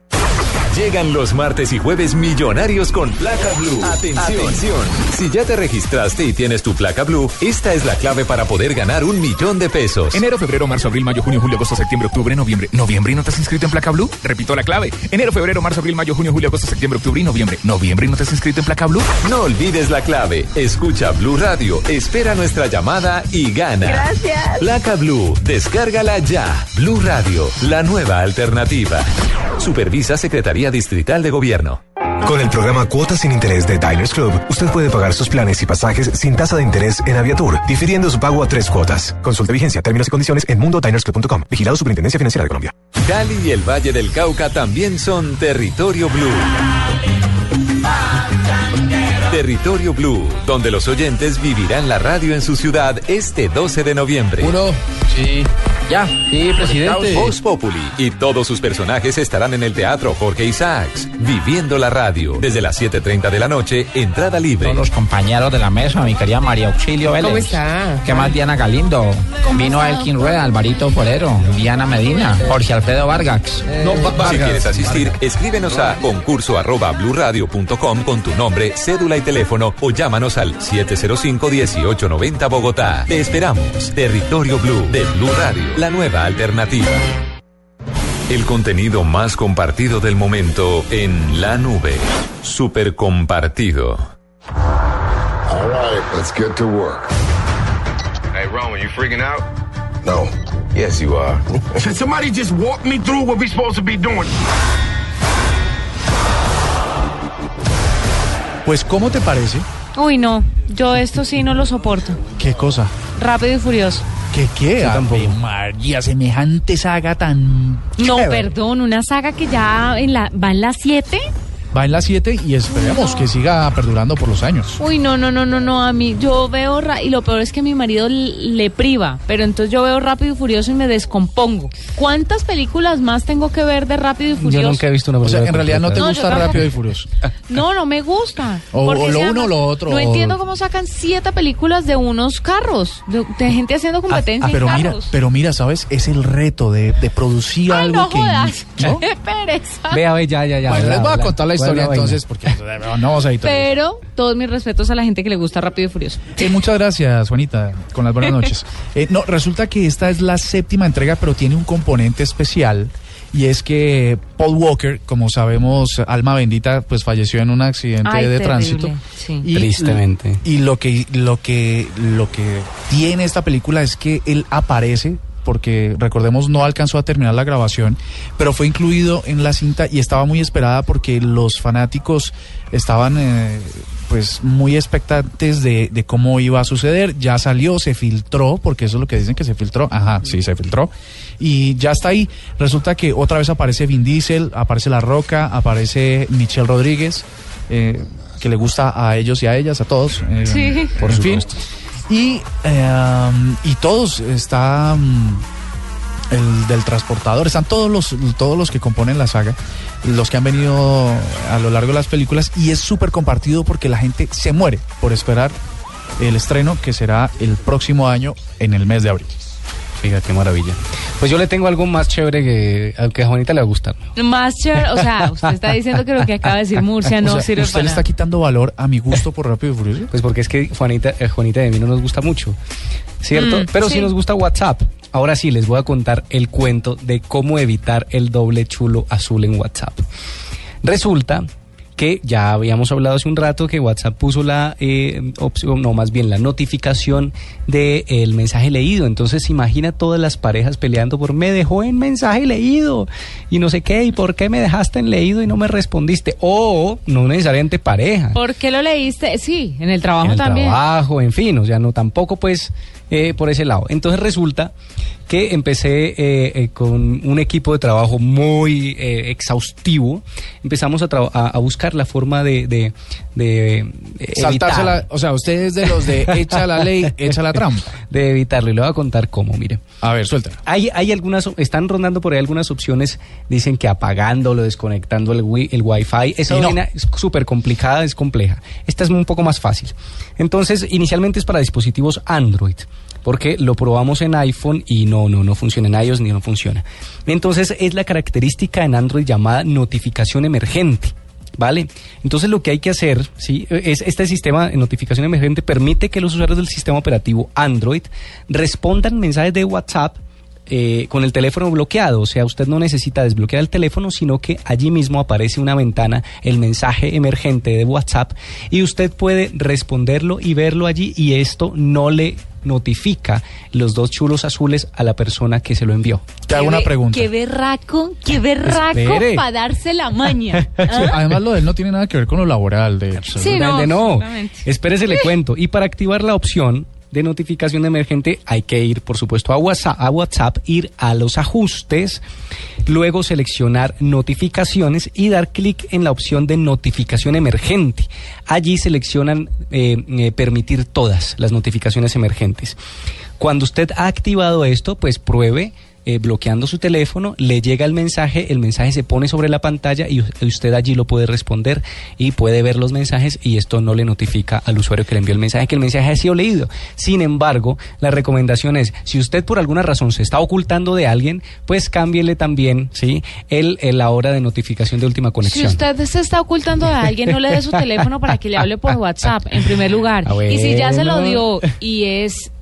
Llegan los martes y jueves millonarios con placa blue. Atención. Si ya te registraste y tienes tu placa blue, esta es la clave para poder ganar un millón de pesos. Enero, febrero, marzo, abril, mayo, junio, julio, agosto, septiembre, octubre, noviembre. ¿Noviembre y no te has inscrito en placa blue? Repito la clave. Enero, febrero, marzo, abril, mayo, junio, julio, agosto, septiembre, octubre y noviembre. ¿Noviembre y no te has inscrito en placa blue? No olvides la clave. Escucha Blue Radio, espera nuestra llamada y gana. Gracias. Placa Blue, descárgala ya. Blue Radio, la nueva alternativa. Supervisa Secretaría Distrital de Gobierno. Con el programa Cuotas sin Interés de Diners Club, usted puede pagar sus planes y pasajes sin tasa de interés en Aviatur, difiriendo su pago a tres cuotas. Consulte vigencia, términos y condiciones en mundodinersclub.com. Vigilado Superintendencia Financiera de Colombia. Cali y el Valle del Cauca también son Territorio Blue. Territorio Blue, donde los oyentes vivirán la radio en su ciudad este 12 de noviembre. Uno, sí. Ya, sí, presidente. Voz Populi y todos sus personajes estarán en el Teatro Jorge Isaacs, viviendo la radio, desde las 7.30 de la noche, entrada libre. Todos los compañeros de la mesa, mi querida María Auxilio Vélez. ¿Cómo está? ¿Qué más Diana Galindo? Vino Elkin Rueda, Alvarito Forero, Diana Medina, Jorge Alfredo Vargas. Si quieres asistir, escríbenos a concurso arroba bluradio.com con tu nombre, cédula y teléfono o llámanos al 705-1890 Bogotá. Te esperamos. Territorio Blue de Blue Radio, la nueva alternativa. El contenido más compartido del momento en la nube. Super compartido. All right, let's get to work. Hey, Roman, you freaking out? No. Yes, you are. Should somebody just walk me through what we're supposed to be doing? Pues, ¿cómo te parece? Uy, no, yo esto sí no lo soporto. ¿Qué cosa? Rápido y furioso. ¿Qué qué? Yo Ave María, semejante saga tan... No, chévere. perdón, una saga que ya en la, va en las 7. Va en las 7 y esperemos que siga perdurando por los años. Uy, no, no, no, no, no, a mí yo veo, ra- y lo peor es que mi marido le priva, pero entonces yo veo Rápido y Furioso y me descompongo. ¿Cuántas películas más tengo que ver de Rápido y Furioso? he visto una O sea, en realidad no te No, yo gusta. Rápido y Furioso. No, no me gusta. O- lo uno o lo otro, No o- entiendo cómo sacan siete películas de unos carros, de, de gente haciendo competencia Ah, pero en mira, carros. pero mira, ¿sabes? Es el reto de, de producir Ay, algo no que... jodas. ¿no? Qué pereza. Vea, ve, ya, ya, ya. Bueno, les voy a contar la Buena historia entonces, porque no vamos a editar. Pero todos mis respetos a la gente que le gusta Rápido y Furioso. Eh, muchas gracias, Juanita, con las buenas noches. Eh, no, resulta que esta es la séptima entrega, pero tiene un componente especial. Y es que Paul Walker, como sabemos, alma bendita, pues falleció en un accidente Ay, de terrible, tránsito. sí. Y- Tristemente. Y lo que, lo que, lo que tiene esta película es que él aparece, porque recordemos no alcanzó a terminar la grabación, pero fue incluido en la cinta y estaba muy esperada porque los fanáticos estaban eh, pues muy expectantes de, de cómo iba a suceder. Ya salió, se filtró, porque eso es lo que dicen que se filtró. Ajá, sí, se filtró. Y ya está ahí. Resulta que otra vez aparece Vin Diesel, aparece La Roca, aparece Michelle Rodríguez, eh, que le gusta a ellos y a ellas, a todos. eh, Sí. Por en fin. Y, eh, y todos están el del transportador, están todos los, todos los que componen la saga, los que han venido a lo largo de las películas, y es súper compartido porque la gente se muere por esperar el estreno que será el próximo año en el mes de abril. Qué maravilla. Pues yo le tengo algo más chévere que, que a Juanita le va a gustar. Más chévere, o sea, usted está diciendo que lo que acaba de decir Murcia no O sea, sirve usted para le está quitando valor a mi gusto por Rápido y Furioso. Pues porque es que Juanita, eh, Juanita de mí no nos gusta mucho, ¿cierto? Mm, Pero sí. sí. nos gusta WhatsApp. Ahora sí, les voy a contar el cuento de cómo evitar el doble chulo azul en WhatsApp. Resulta que ya habíamos hablado hace un rato que WhatsApp puso la eh, opción, no, más bien la notificación del mensaje leído. Entonces imagina todas las parejas peleando por me dejó en mensaje leído y no sé qué, y por qué me dejaste en leído y no me respondiste. O no necesariamente pareja ¿Por qué lo leíste? Sí, en el trabajo en el también. trabajo, en fin, o sea, no tampoco pues eh, por ese lado. Entonces resulta que empecé eh, eh, con un equipo de trabajo muy eh, exhaustivo. Empezamos a, a, a buscar la forma de, de, de, Saltarse la, o sea, usted es de los de echa la ley, echa la trampa. de evitarlo. Y le voy a contar cómo, mire. A ver, suéltala. Hay, hay algunas, están rondando por ahí algunas opciones, dicen que apagándolo, desconectando el, wi- el wifi. Esa no. es súper complicada, es compleja. Esta es un poco más fácil. Entonces, inicialmente es para dispositivos Android, porque lo probamos en iPhone y no, no, no funciona en iOS ni no funciona. Entonces, es la característica en Android llamada notificación emergente. ¿Vale? Entonces lo que hay que hacer, ¿sí? Es este sistema de notificación emergente permite que los usuarios del sistema operativo Android respondan mensajes de WhatsApp eh, con el teléfono bloqueado. O sea, usted no necesita desbloquear el teléfono, sino que allí mismo aparece una ventana, el mensaje emergente de WhatsApp, y usted puede responderlo y verlo allí, y esto no le notifica los dos chulos azules a la persona que se lo envió. Te hago una pregunta. Qué berraco, qué berraco para darse la maña. Sí, ¿Ah? además, lo de él no tiene nada que ver con lo laboral, de. Sí, no, no. Espérese, le cuento. Y para activar la opción de notificación emergente hay que ir, por supuesto, a WhatsApp, a WhatsApp, ir a los ajustes, luego seleccionar notificaciones y dar clic en la opción de notificación emergente. Allí seleccionan eh, eh, permitir todas las notificaciones emergentes. Cuando usted ha activado esto, pues pruebe eh, bloqueando su teléfono, le llega el mensaje, el mensaje se pone sobre la pantalla y usted allí lo puede responder y puede ver los mensajes y esto no le notifica al usuario que le envió el mensaje que el mensaje ha sido leído. Sin embargo, la recomendación es, si usted por alguna razón se está ocultando de alguien, pues cámbiele también, ¿sí? El, el la hora de notificación de última Si conexión. usted se está ocultando de alguien, no le dé su teléfono para que le hable por WhatsApp, en primer lugar. Ah, Y si ya se lo dio y es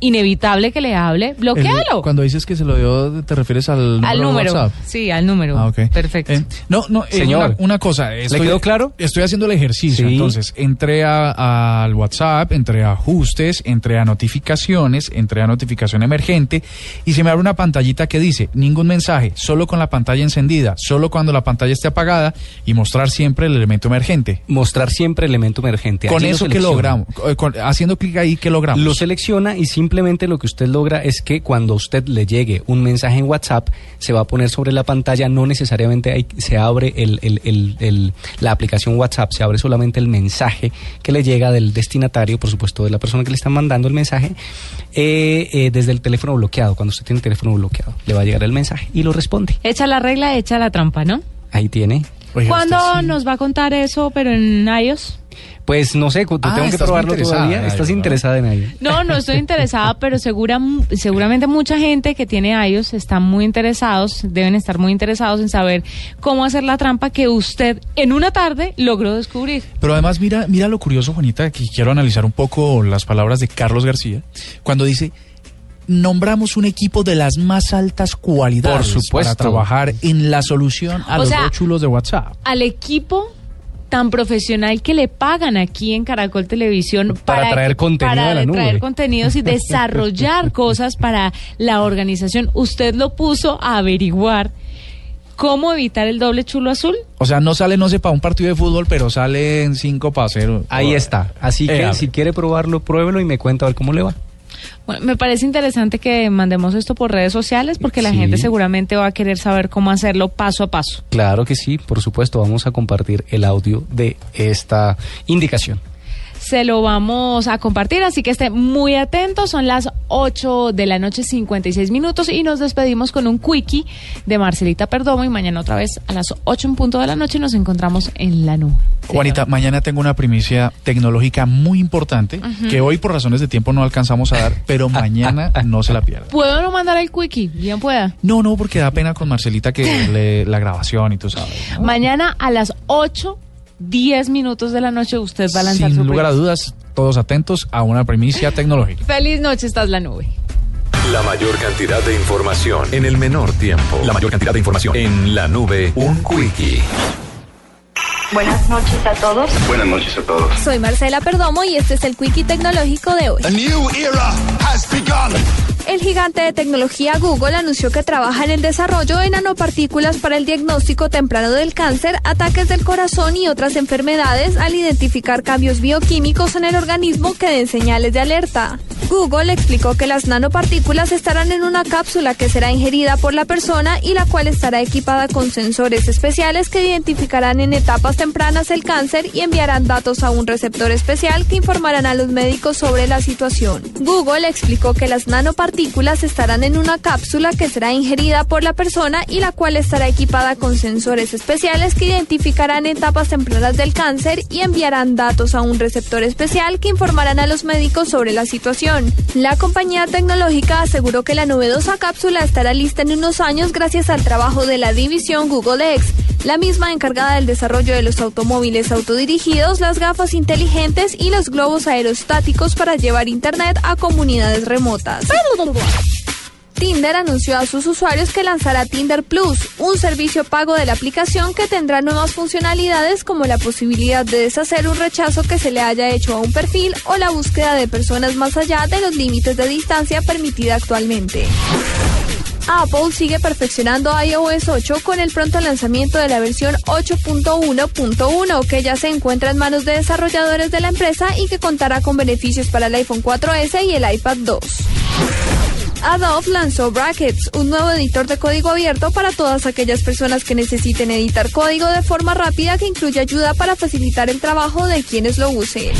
inevitable que le hable, El- bloquealo. cuando dices que se lo dio, ¿te refieres al número, Al de número. WhatsApp? Sí, al número. Ah. Perfecto. Eh, no, no, eh, Señor. una, una cosa. Estoy, quedó claro? Estoy haciendo el ejercicio. Sí. Entonces, entré a- al WhatsApp, entré a ajustes, entré a notificaciones, entré a notificación emergente y se me abre una pantallita que dice ningún mensaje, solo con la pantalla encendida, solo cuando la pantalla esté apagada y mostrar siempre el elemento emergente. Mostrar siempre elemento emergente. Con Allí lo eso, ¿qué selecciona. logramos? Eh, con- haciendo clic ahí, ¿qué logramos? Lo selecciona y simplemente lo que usted logra es que cuando a usted le llegue un mensaje en WhatsApp, se va a poner sobre la pantalla, no necesariamente hay- se abre el- el- el- el- la aplicación WhatsApp, se abre solamente el mensaje que le llega del destinatario, por supuesto, de la persona que le está mandando el mensaje, eh, eh, desde el teléfono bloqueado. Cuando usted tiene el teléfono bloqueado, le va a llegar el mensaje y lo responde. Echa la regla, echa la trampa, ¿no? Ahí tiene. ¿Cuándo nos va a contar eso, pero en iOS? Pues no sé, cu- Ah, tengo que probarlo todavía. ¿Estás iOS, ¿no? interesada en ello? No, no estoy interesada, pero segura, seguramente mucha gente que tiene iOS están muy interesados, deben estar muy interesados en saber cómo hacer la trampa que usted en una tarde logró descubrir. Pero además, mira, mira lo curioso, Juanita, que quiero analizar un poco las palabras de Carlos García, cuando dice, nombramos un equipo de las más altas cualidades Por supuesto. para trabajar en la solución a O los sea, dos chulos de WhatsApp. Al equipo tan profesional que le pagan aquí en Caracol Televisión Para traer contenido para a la nube. traer contenidos y desarrollar cosas para la organización. Usted lo puso a averiguar ¿Cómo evitar el doble chulo azul? O sea, no sale, no sé, para un partido de fútbol, pero sale en 5 para 0. Ahí está. Así que Eh, si quiere probarlo, pruébelo y me cuenta a ver cómo le va. Bueno, me parece interesante que mandemos esto por redes sociales porque la Sí. gente seguramente va a querer saber cómo hacerlo paso a paso. Claro que sí, por supuesto, vamos a compartir el audio de esta indicación. Se lo vamos a compartir, así que esté muy atento. Son las 8 de la noche, 56 minutos, y nos despedimos con un quickie de Marcelita Perdomo. Y mañana otra vez a las 8 en punto de la noche nos encontramos en la nube. Juanita, mañana tengo una primicia tecnológica muy importante que hoy por razones de tiempo no alcanzamos a dar, pero mañana no se la pierda. ¿Puedo no mandar el quickie? Bien pueda. No, no, porque da pena con Marcelita que le, la grabación y tú sabes. ¿no? Mañana a las 8, 10 minutos de la noche usted va a lanzar Sin su lugar a dudas, todos atentos a una primicia tecnológica. Feliz noche, estás la nube. La mayor cantidad de información en el menor tiempo. La mayor cantidad de información en la nube. Un quickie. Buenas noches a todos. Buenas noches a todos. Soy Marcela Perdomo y este es el Quickie Tecnológico de hoy. El gigante de tecnología Google anunció que trabaja en el desarrollo de nanopartículas para el diagnóstico temprano del cáncer, ataques del corazón y otras enfermedades al identificar cambios bioquímicos en el organismo que den señales de alerta. Google explicó que las nanopartículas estarán en una cápsula que será ingerida por la persona y la cual estará equipada con sensores especiales que identificarán en etapas tempranas el cáncer y enviarán datos a un receptor especial que informarán a los médicos sobre la situación. Google explicó que las nanopartículas estarán en una cápsula que será ingerida por la persona y la cual estará equipada con sensores especiales que identificarán etapas tempranas del cáncer y enviarán datos a un receptor especial que informarán a los médicos sobre la situación. La compañía tecnológica aseguró que la novedosa cápsula estará lista en unos años gracias al trabajo de la división Google X, la misma encargada del desarrollo de los automóviles autodirigidos, las gafas inteligentes y los globos aerostáticos para llevar Internet a comunidades remotas. Tinder anunció a sus usuarios que lanzará Tinder Plus, un servicio pago de la aplicación que tendrá nuevas funcionalidades como la posibilidad de deshacer un rechazo que se le haya hecho a un perfil o la búsqueda de personas más allá de los límites de distancia permitida actualmente. Apple sigue perfeccionando iOS 8 con el pronto lanzamiento de la versión 8.1.1 que ya se encuentra en manos de desarrolladores de la empresa y que contará con beneficios para el iPhone 4S y el iPad 2. Adobe lanzó Brackets, un nuevo editor de código abierto para todas aquellas personas que necesiten editar código de forma rápida que incluye ayuda para facilitar el trabajo de quienes lo usen.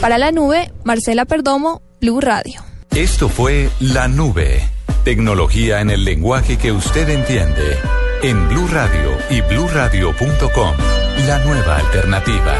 Para la nube, Marcela Perdomo, Blue Radio. Esto fue La Nube. Tecnología en el lenguaje que usted entiende. En Blue Radio y bluradio.com. La nueva alternativa.